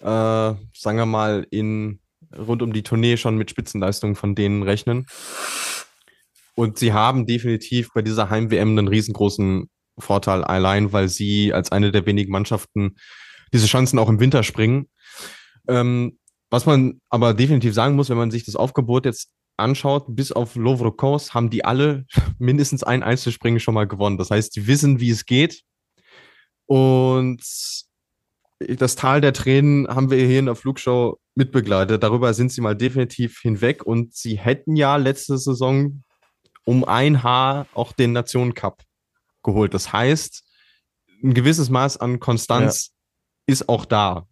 äh, sagen wir mal, in rund um die Tournee schon mit Spitzenleistungen von denen rechnen. Und sie haben definitiv bei dieser Heim-WM einen riesengroßen Vorteil allein, weil sie als eine der wenigen Mannschaften diese Chancen auch im Winter springen. Ähm, was man aber definitiv sagen muss, wenn man sich das Aufgebot jetzt anschaut, bis auf Lovrokos haben die alle mindestens ein Einzelspringen schon mal gewonnen. Das heißt, die wissen, wie es geht. Und das Tal der Tränen haben wir hier in der Flugshow mitbegleitet. Darüber sind sie mal definitiv hinweg und sie hätten ja letzte Saison um ein Haar auch den Nationen-Cup geholt. Das heißt, ein gewisses Maß an Konstanz ja. ist auch da.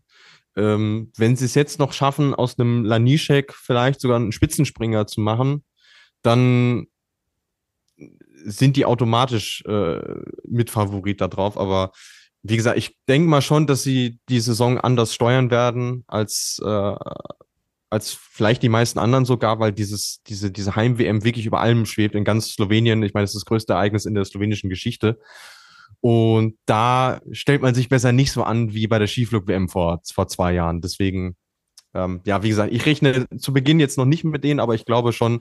Ähm, wenn sie es jetzt noch schaffen, aus einem Lanischek vielleicht sogar einen Spitzenspringer zu machen, dann sind die automatisch äh, Mitfavorit da drauf. Aber wie gesagt, ich denke mal schon, dass sie die Saison anders steuern werden als, äh, als vielleicht die meisten anderen sogar, weil dieses, diese, diese Heim-WM wirklich über allem schwebt in ganz Slowenien. Ich meine, das ist das größte Ereignis in der slowenischen Geschichte. Und da stellt man sich besser nicht so an wie bei der Skiflug-WM vor, vor zwei Jahren. Deswegen, ähm, ja, wie gesagt, ich rechne zu Beginn jetzt noch nicht mit denen, aber ich glaube schon,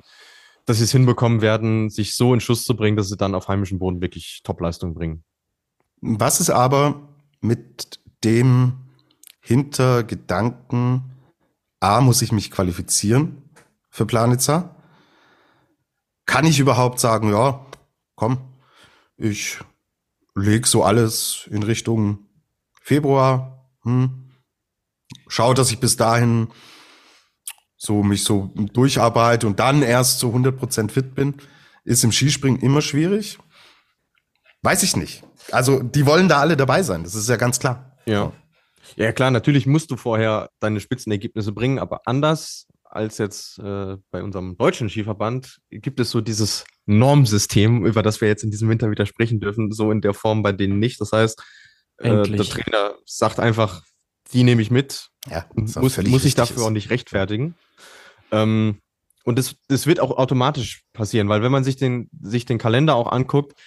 dass sie es hinbekommen werden, sich so in Schuss zu bringen, dass sie dann auf heimischem Boden wirklich Topleistung bringen. Was ist aber mit dem Hintergedanken, A, muss ich mich qualifizieren für Planitzer? kann ich überhaupt sagen, ja, komm, ich leg so alles in Richtung Februar, hm, schau, dass ich bis dahin so mich so durcharbeite und dann erst so 100% fit bin, ist im Skispringen immer schwierig. Weiß ich nicht. Also, die wollen da alle dabei sein, das ist ja ganz klar. Ja. Ja, klar, natürlich musst du vorher deine Spitzenergebnisse bringen, aber anders als jetzt äh, bei unserem deutschen Skiverband gibt es so dieses Normsystem, über das wir jetzt in diesem Winter wieder sprechen dürfen, so in der Form bei denen nicht. Das heißt, äh, der Trainer sagt einfach, die nehme ich mit, Ja, muss, was muss völlig ich dafür ist. auch nicht rechtfertigen. Ähm, und das, das wird auch automatisch passieren, weil wenn man sich den, sich den Kalender auch anguckt,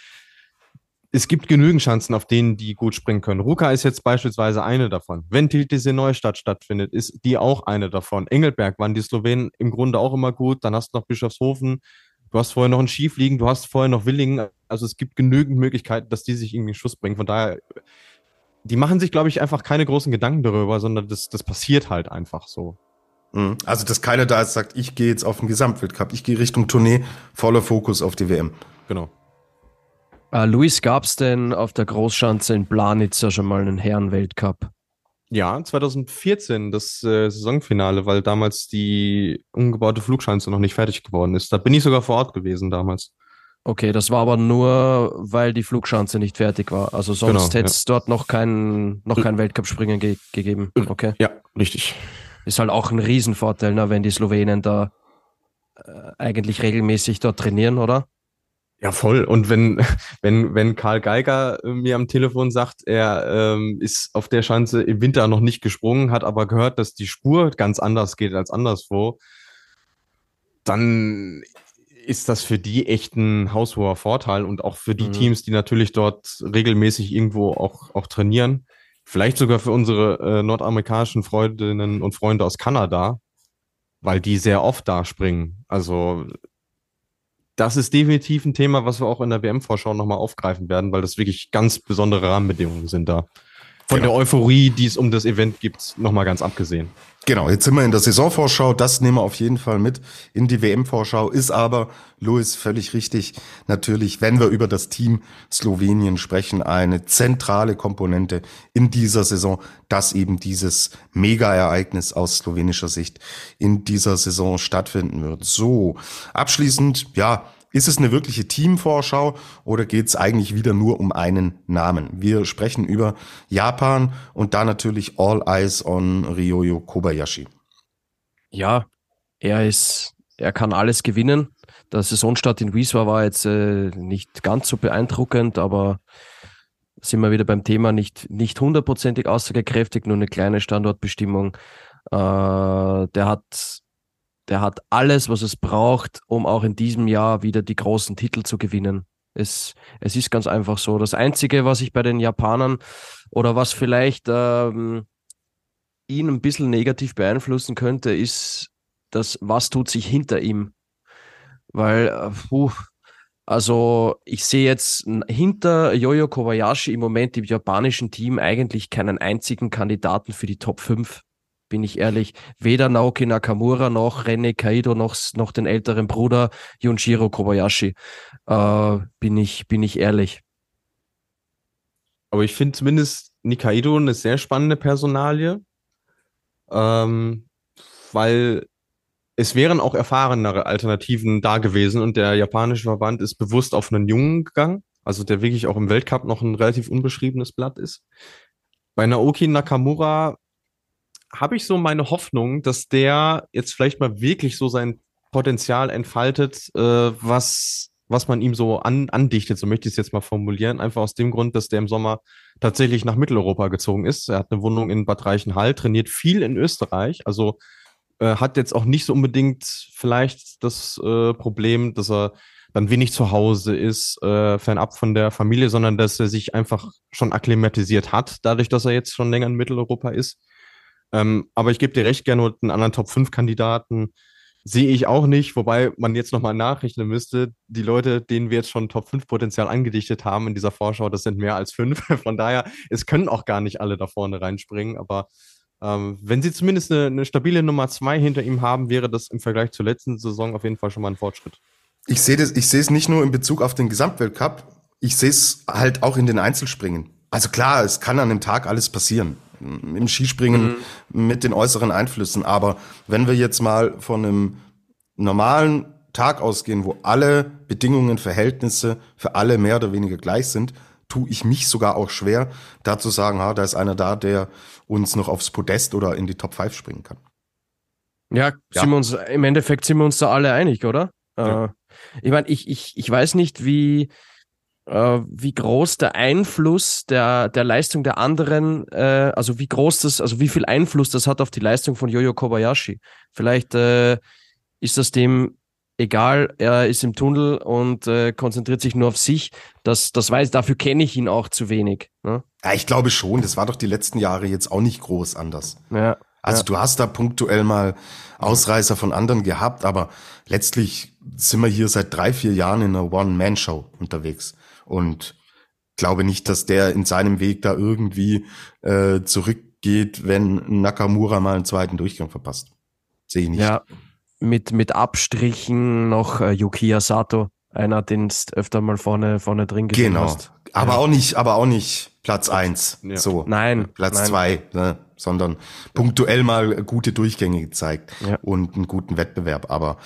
es gibt genügend Chancen, auf denen die gut springen können. Ruka ist jetzt beispielsweise eine davon. Wenn Tiltis in Neustadt stattfindet, ist die auch eine davon. Engelberg waren die Slowenen im Grunde auch immer gut. Dann hast du noch Bischofshofen. Du hast vorher noch einen Skifliegen, du hast vorher noch Willingen. Also es gibt genügend Möglichkeiten, dass die sich irgendwie Schuss bringen. Von daher, die machen sich, glaube ich, einfach keine großen Gedanken darüber, sondern das, das passiert halt einfach so. Mhm. Also, dass keiner da ist, sagt, ich gehe jetzt auf den Gesamtweltcup, ich gehe Richtung Tournee, voller Fokus auf die WM. Genau. Äh, Luis, gab es denn auf der Großschanze in Planitzer schon mal einen Herrenweltcup? Ja, 2014 das äh, Saisonfinale, weil damals die umgebaute Flugschanze noch nicht fertig geworden ist. Da bin ich sogar vor Ort gewesen damals. Okay, das war aber nur, weil die Flugschanze nicht fertig war. Also sonst Genau, hätte es dort noch kein, noch kein Weltcup-Springen ge gegeben. Okay. Ja, richtig. Ist halt auch ein Riesenvorteil, ne, wenn die Slowenen da äh, eigentlich regelmäßig dort trainieren, oder? Ja, voll. Und wenn, wenn, wenn Karl Geiger äh, mir am Telefon sagt, er ähm, ist auf der Schanze im Winter noch nicht gesprungen, hat aber gehört, dass die Spur ganz anders geht als anderswo, dann ist das für die echt ein haushoher Vorteil und auch für die Mhm. Teams, die natürlich dort regelmäßig irgendwo auch, auch trainieren. Vielleicht sogar für unsere äh, nordamerikanischen Freundinnen und Freunde aus Kanada, weil die sehr oft da springen. Also das ist definitiv ein Thema, was wir auch in der WM-Vorschau nochmal aufgreifen werden, weil das wirklich ganz besondere Rahmenbedingungen sind da. Von Genau. der Euphorie, die es um das Event gibt, nochmal ganz abgesehen. Genau, jetzt sind wir in der Saisonvorschau, das nehmen wir auf jeden Fall mit in die WM-Vorschau, ist aber, Louis, völlig richtig, natürlich, wenn wir über das Team Slowenien sprechen, eine zentrale Komponente in dieser Saison, dass eben dieses Mega-Ereignis aus slowenischer Sicht in dieser Saison stattfinden wird. So, abschließend, ja, ist es eine wirkliche Teamvorschau oder geht es eigentlich wieder nur um einen Namen? Wir sprechen über Japan und da natürlich All Eyes on Ryoyo Kobayashi. Ja, er ist, er kann alles gewinnen. Der Saisonstart in Wieswa war jetzt äh, nicht ganz so beeindruckend, aber sind wir wieder beim Thema nicht, nicht hundertprozentig aussagekräftig, nur eine kleine Standortbestimmung. Äh, der hat, der hat alles, was es braucht, um auch in diesem Jahr wieder die großen Titel zu gewinnen. Es, es ist ganz einfach so. Das Einzige, was ich bei den Japanern oder was vielleicht ähm, ihn ein bisschen negativ beeinflussen könnte, ist das, was tut sich hinter ihm. Weil, äh, puh, also ich sehe jetzt hinter Yoyo Kobayashi im Moment im japanischen Team eigentlich keinen einzigen Kandidaten für die Top 5, bin ich ehrlich. Weder Naoki Nakamura noch René Kaido noch, noch den älteren Bruder Junshiro Kobayashi. Äh, bin, ich, bin ich ehrlich. Aber ich finde zumindest Nikaido eine sehr spannende Personalie, ähm, weil es wären auch erfahrenere Alternativen da gewesen und der japanische Verband ist bewusst auf einen Jungen gegangen, also der wirklich auch im Weltcup noch ein relativ unbeschriebenes Blatt ist. Bei Naoki Nakamura habe ich so meine Hoffnung, dass der jetzt vielleicht mal wirklich so sein Potenzial entfaltet, äh, was, was man ihm so an, andichtet, so möchte ich es jetzt mal formulieren. Einfach aus dem Grund, dass der im Sommer tatsächlich nach Mitteleuropa gezogen ist. Er hat eine Wohnung in Bad Reichenhall, trainiert viel in Österreich, also äh, hat jetzt auch nicht so unbedingt vielleicht das äh, Problem, dass er dann wenig zu Hause ist, äh, fernab von der Familie, sondern dass er sich einfach schon akklimatisiert hat, dadurch, dass er jetzt schon länger in Mitteleuropa ist. Ähm, aber ich gebe dir recht, gerne einen anderen Top-5-Kandidaten sehe ich auch nicht, wobei man jetzt nochmal nachrechnen müsste, die Leute, denen wir jetzt schon Top-5-Potenzial angedichtet haben in dieser Vorschau, das sind mehr als fünf. Von daher, es können auch gar nicht alle da vorne reinspringen, aber ähm, wenn sie zumindest eine, eine stabile Nummer zwei hinter ihm haben, wäre das im Vergleich zur letzten Saison auf jeden Fall schon mal ein Fortschritt. Ich sehe das, ich sehe es nicht nur in Bezug auf den Gesamtweltcup, ich sehe es halt auch in den Einzelspringen. Also klar, es kann an dem Tag alles passieren. Im Skispringen mhm. mit den äußeren Einflüssen. Aber wenn wir jetzt mal von einem normalen Tag ausgehen, wo alle Bedingungen, Verhältnisse für alle mehr oder weniger gleich sind, tue ich mich sogar auch schwer, da zu sagen, ha, da ist einer da, der uns noch aufs Podest oder in die Top 5 springen kann. Ja, ja. Sind wir uns, im Endeffekt sind wir uns da alle einig, oder? Ja. Äh, ich meine, ich, ich, ich weiß nicht, wie, wie groß der Einfluss der, der Leistung der anderen, äh, also wie groß das, also wie viel Einfluss das hat auf die Leistung von Yoyo Kobayashi. Vielleicht äh, ist das dem egal, er ist im Tunnel und äh, konzentriert sich nur auf sich. Das, das weiß, dafür kenne ich ihn auch zu wenig. Ne? Ja, ich glaube schon. Das war doch die letzten Jahre jetzt auch nicht groß anders. Ja. Also ja. du hast da punktuell mal Ausreißer von anderen gehabt, aber letztlich sind wir hier seit drei, vier Jahren in einer One-Man-Show unterwegs. Und glaube nicht, dass der in seinem Weg da irgendwie äh, zurückgeht, wenn Nakamura mal einen zweiten Durchgang verpasst. Sehe ich nicht. Ja, mit, mit Abstrichen noch äh, Yukiya Sato, einer, den öfter mal vorne, vorne drin gesehen genau. hast. Aber ja. auch nicht, aber auch nicht Platz eins. Ja. So. Nein. Platz nein. zwei, ne? sondern punktuell mal gute Durchgänge gezeigt ja. und einen guten Wettbewerb. Aber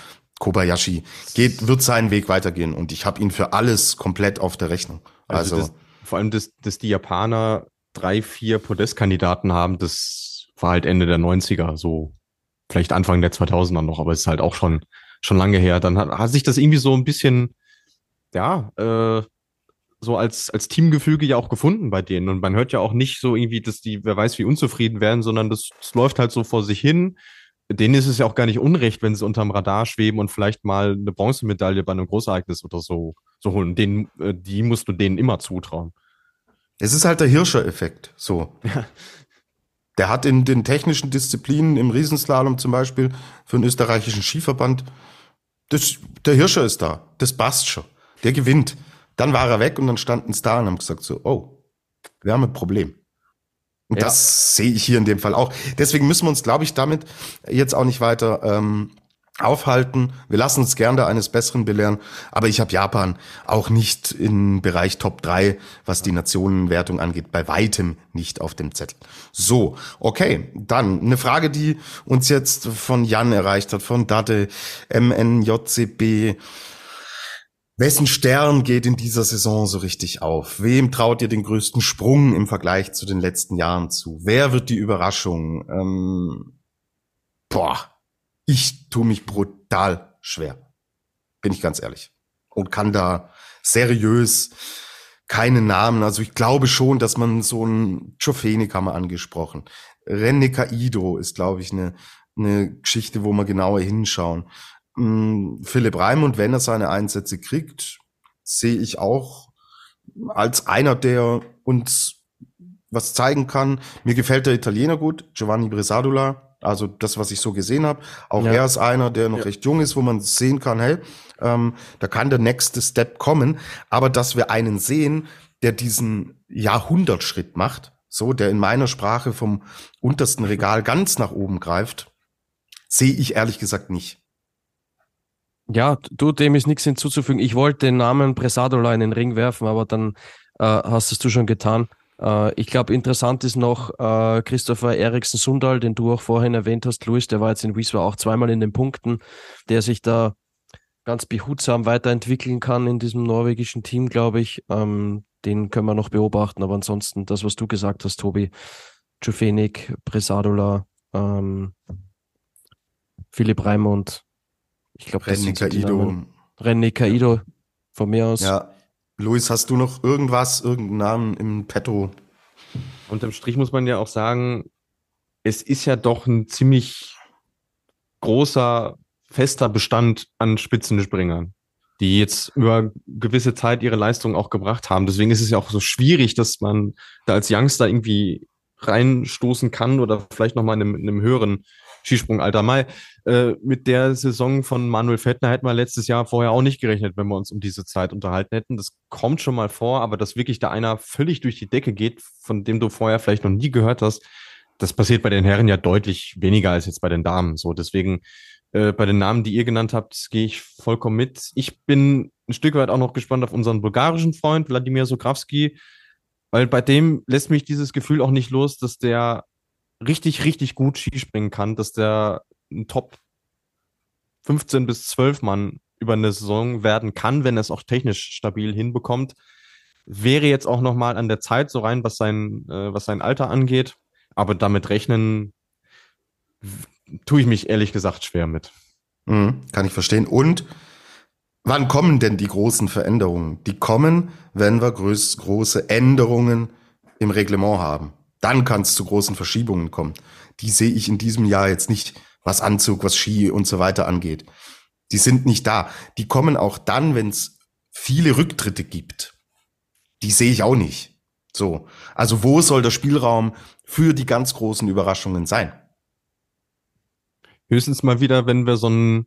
Kobayashi geht, wird seinen Weg weitergehen und ich habe ihn für alles komplett auf der Rechnung. Also, also das, vor allem, dass, dass die Japaner drei, vier Podestkandidaten haben, das war halt Ende der 90er, so vielleicht Anfang der 2000er noch, aber es ist halt auch schon, schon lange her. Dann hat, hat sich das irgendwie so ein bisschen, ja, äh, so als, als Teamgefüge ja auch gefunden bei denen. Und man hört ja auch nicht so irgendwie, dass die, wer weiß, wie unzufrieden werden, sondern das, das läuft halt so vor sich hin. Denen ist es ja auch gar nicht unrecht, wenn sie unterm Radar schweben und vielleicht mal eine Bronzemedaille bei einem Großereignis oder so, so holen. Den, äh, die musst du denen immer zutrauen. Es ist halt der Hirscher-Effekt, so. Ja. Der hat in den technischen Disziplinen im Riesenslalom zum Beispiel für den österreichischen Skiverband, das, der Hirscher ist da, das passt schon, der gewinnt. Dann war er weg und dann standen es da und haben gesagt so, oh, wir haben ein Problem. Und ja. das sehe ich hier in dem Fall auch. Deswegen müssen wir uns, glaube ich, damit jetzt auch nicht weiter ähm, aufhalten. Wir lassen uns gerne eines Besseren belehren, aber ich habe Japan auch nicht im Bereich Top 3, was die Nationenwertung angeht, bei weitem nicht auf dem Zettel. So, okay, dann eine Frage, die uns jetzt von Jan erreicht hat, von Date, MNJCB. Wessen Stern geht in dieser Saison so richtig auf? Wem traut ihr den größten Sprung im Vergleich zu den letzten Jahren zu? Wer wird die Überraschung? Ähm, boah, ich tue mich brutal schwer. Bin ich ganz ehrlich. Und kann da seriös keine Namen. Also ich glaube schon, dass man so ein Chofenik haben wir angesprochen. Renne Kaido ist, glaube ich, eine, eine Geschichte, wo wir genauer hinschauen. Hm, Philipp Reim und wenn er seine Einsätze kriegt, sehe ich auch als einer, der uns was zeigen kann. Mir gefällt der Italiener gut, Giovanni Bresadula. Also das, was ich so gesehen habe. Auch ja. er ist einer, der noch ja. recht jung ist, wo man sehen kann, hey, ähm, da kann der nächste Step kommen. Aber dass wir einen sehen, der diesen Jahrhundertschritt macht, so, der in meiner Sprache vom untersten Regal ganz nach oben greift, sehe ich ehrlich gesagt nicht. Ja, du, dem ist nichts hinzuzufügen. Ich wollte den Namen Presadola in den Ring werfen, aber dann äh, hast es du schon getan. Äh, ich glaube, interessant ist noch äh, Christopher Eriksen Sundal, den du auch vorhin erwähnt hast, Luis, der war jetzt in Wieswa auch zweimal in den Punkten, der sich da ganz behutsam weiterentwickeln kann in diesem norwegischen Team, glaube ich. Ähm, den können wir noch beobachten, aber ansonsten das, was du gesagt hast, Tobi, Jufenik, Presadola, ähm, Philipp Raimund, ich glaube, Renny Kaido. Renny Kaido, von mir aus. Ja, Luis, hast du noch irgendwas, irgendeinen Namen im Petto? Unterm Strich muss man ja auch sagen, es ist ja doch ein ziemlich großer, fester Bestand an Spitzenspringern, die jetzt über gewisse Zeit ihre Leistung auch gebracht haben. Deswegen ist es ja auch so schwierig, dass man da als Youngster irgendwie reinstoßen kann oder vielleicht nochmal in einem, in einem höheren Skisprung alter Mai. Äh, mit der Saison von Manuel Fettner hätten wir letztes Jahr vorher auch nicht gerechnet, wenn wir uns um diese Zeit unterhalten hätten. Das kommt schon mal vor, aber dass wirklich da einer völlig durch die Decke geht, von dem du vorher vielleicht noch nie gehört hast, das passiert bei den Herren ja deutlich weniger als jetzt bei den Damen. So, deswegen äh, bei den Namen, die ihr genannt habt, gehe ich vollkommen mit. Ich bin ein Stück weit auch noch gespannt auf unseren bulgarischen Freund, Wladimir Sokrawski, weil bei dem lässt mich dieses Gefühl auch nicht los, dass der richtig, richtig gut Skispringen kann, dass der ein Top 15 bis 12 Mann über eine Saison werden kann, wenn er es auch technisch stabil hinbekommt. Wäre jetzt auch nochmal an der Zeit so rein, was sein, äh, was sein Alter angeht. Aber damit rechnen tue ich mich ehrlich gesagt schwer mit. Mhm, kann ich verstehen. Und wann kommen denn die großen Veränderungen? Die kommen, wenn wir groß, große Änderungen im Reglement haben. Dann kann es zu großen Verschiebungen kommen. Die sehe ich in diesem Jahr jetzt nicht, was Anzug, was Ski und so weiter angeht. Die sind nicht da. Die kommen auch dann, wenn es viele Rücktritte gibt. Die sehe ich auch nicht. So. Also wo soll der Spielraum für die ganz großen Überraschungen sein? Höchstens mal wieder, wenn wir so ein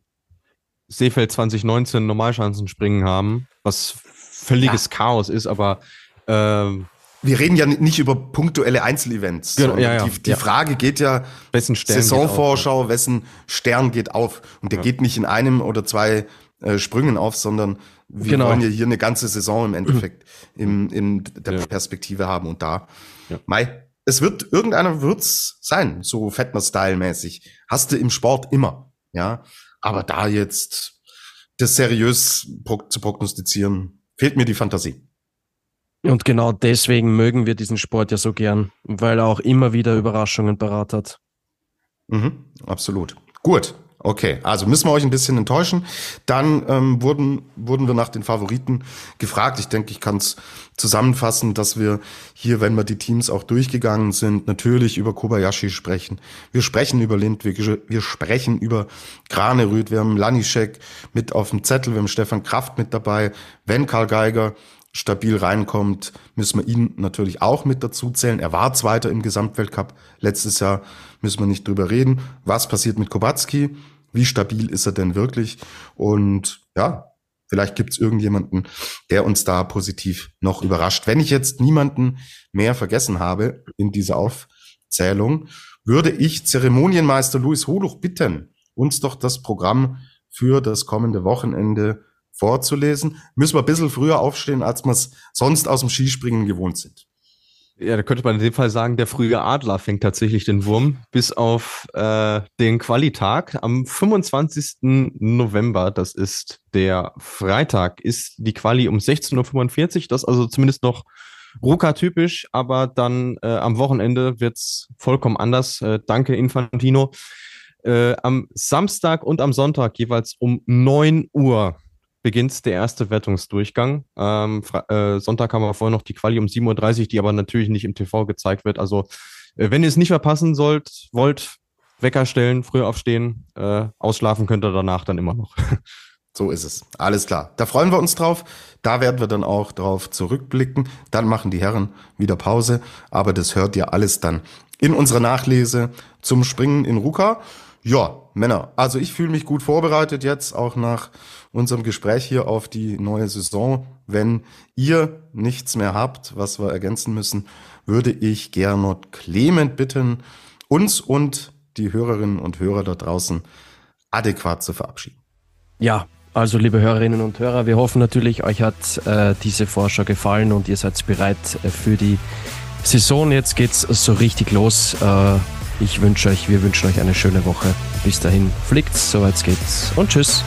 Seefeld 2019 Normalschanzenspringen haben, was völliges ja. Chaos ist, aber ähm, wir reden ja nicht über punktuelle Einzelevents. Genau, ja, ja, die, die ja. Frage geht ja, wessen Stern Saisonvorschau, auf, wessen Stern geht auf. Und der geht nicht in einem oder zwei äh, Sprüngen auf, sondern wir genau. wollen ja hier eine ganze Saison im Endeffekt in, in der Perspektive haben. Und da, Mai, es wird, irgendeiner wird's sein, so Fettner-Style-mäßig. Hast du im Sport immer, ja. Aber da jetzt das seriös zu prognostizieren, fehlt mir die Fantasie. Und genau deswegen mögen wir diesen Sport ja so gern, weil er auch immer wieder Überraschungen parat hat. Mhm, absolut. Gut, Okay, also müssen wir euch ein bisschen enttäuschen. Dann ähm, wurden, wurden wir nach den Favoriten gefragt. Ich denke, ich kann es zusammenfassen, dass wir hier, wenn wir die Teams auch durchgegangen sind, natürlich über Kobayashi sprechen. Wir sprechen über Lindwig, wir sprechen über Granerüth, wir haben Lanischek mit auf dem Zettel, wir haben Stefan Kraft mit dabei. Wenn Karl Geiger stabil reinkommt, müssen wir ihn natürlich auch mit dazu zählen. Er war Zweiter im Gesamtweltcup letztes Jahr, müssen wir nicht drüber reden. Was passiert mit Kubacki? Wie stabil ist er denn wirklich? Und ja, vielleicht gibt's irgendjemanden, der uns da positiv noch überrascht. Wenn ich jetzt niemanden mehr vergessen habe in dieser Aufzählung, würde ich Zeremonienmeister Luis Holuch bitten, uns doch das Programm für das kommende Wochenende vorzulesen. Müssen wir ein bisschen früher aufstehen, als wir es sonst aus dem Skispringen gewohnt sind. Ja, da könnte man in dem Fall sagen, der frühe Adler fängt tatsächlich den Wurm bis auf äh, den Qualitag. Am 25. November, das ist der Freitag, ist die Quali um 16.45 Uhr. Das also zumindest noch Ruka-typisch, aber dann äh, am Wochenende wird's vollkommen anders. Äh, danke, Infantino. Äh, am Samstag und am Sonntag jeweils um 9 Uhr beginnt der erste Wertungsdurchgang. Ähm, äh, Sonntag haben wir vorher noch die Quali um 7.30 Uhr, die aber natürlich nicht im TV gezeigt wird. Also, äh, wenn ihr es nicht verpassen sollt, wollt, Wecker stellen, früher aufstehen, äh, ausschlafen könnt ihr danach dann immer noch. So ist es. Alles klar. Da freuen wir uns drauf. Da werden wir dann auch drauf zurückblicken. Dann machen die Herren wieder Pause. Aber das hört ihr alles dann in unserer Nachlese zum Springen in Ruka. Ja, Männer. Also ich fühle mich gut vorbereitet jetzt, auch nach unserem Gespräch hier auf die neue Saison. Wenn ihr nichts mehr habt, was wir ergänzen müssen, würde ich Gernot Clement bitten, uns und die Hörerinnen und Hörer da draußen adäquat zu verabschieden. Ja, also liebe Hörerinnen und Hörer, wir hoffen natürlich, euch hat äh, diese Vorschau gefallen und ihr seid bereit äh, für die Saison. Jetzt geht's so richtig los. Äh, ich wünsche euch, wir wünschen euch eine schöne Woche. Bis dahin, fliegt's, soweit geht's und tschüss.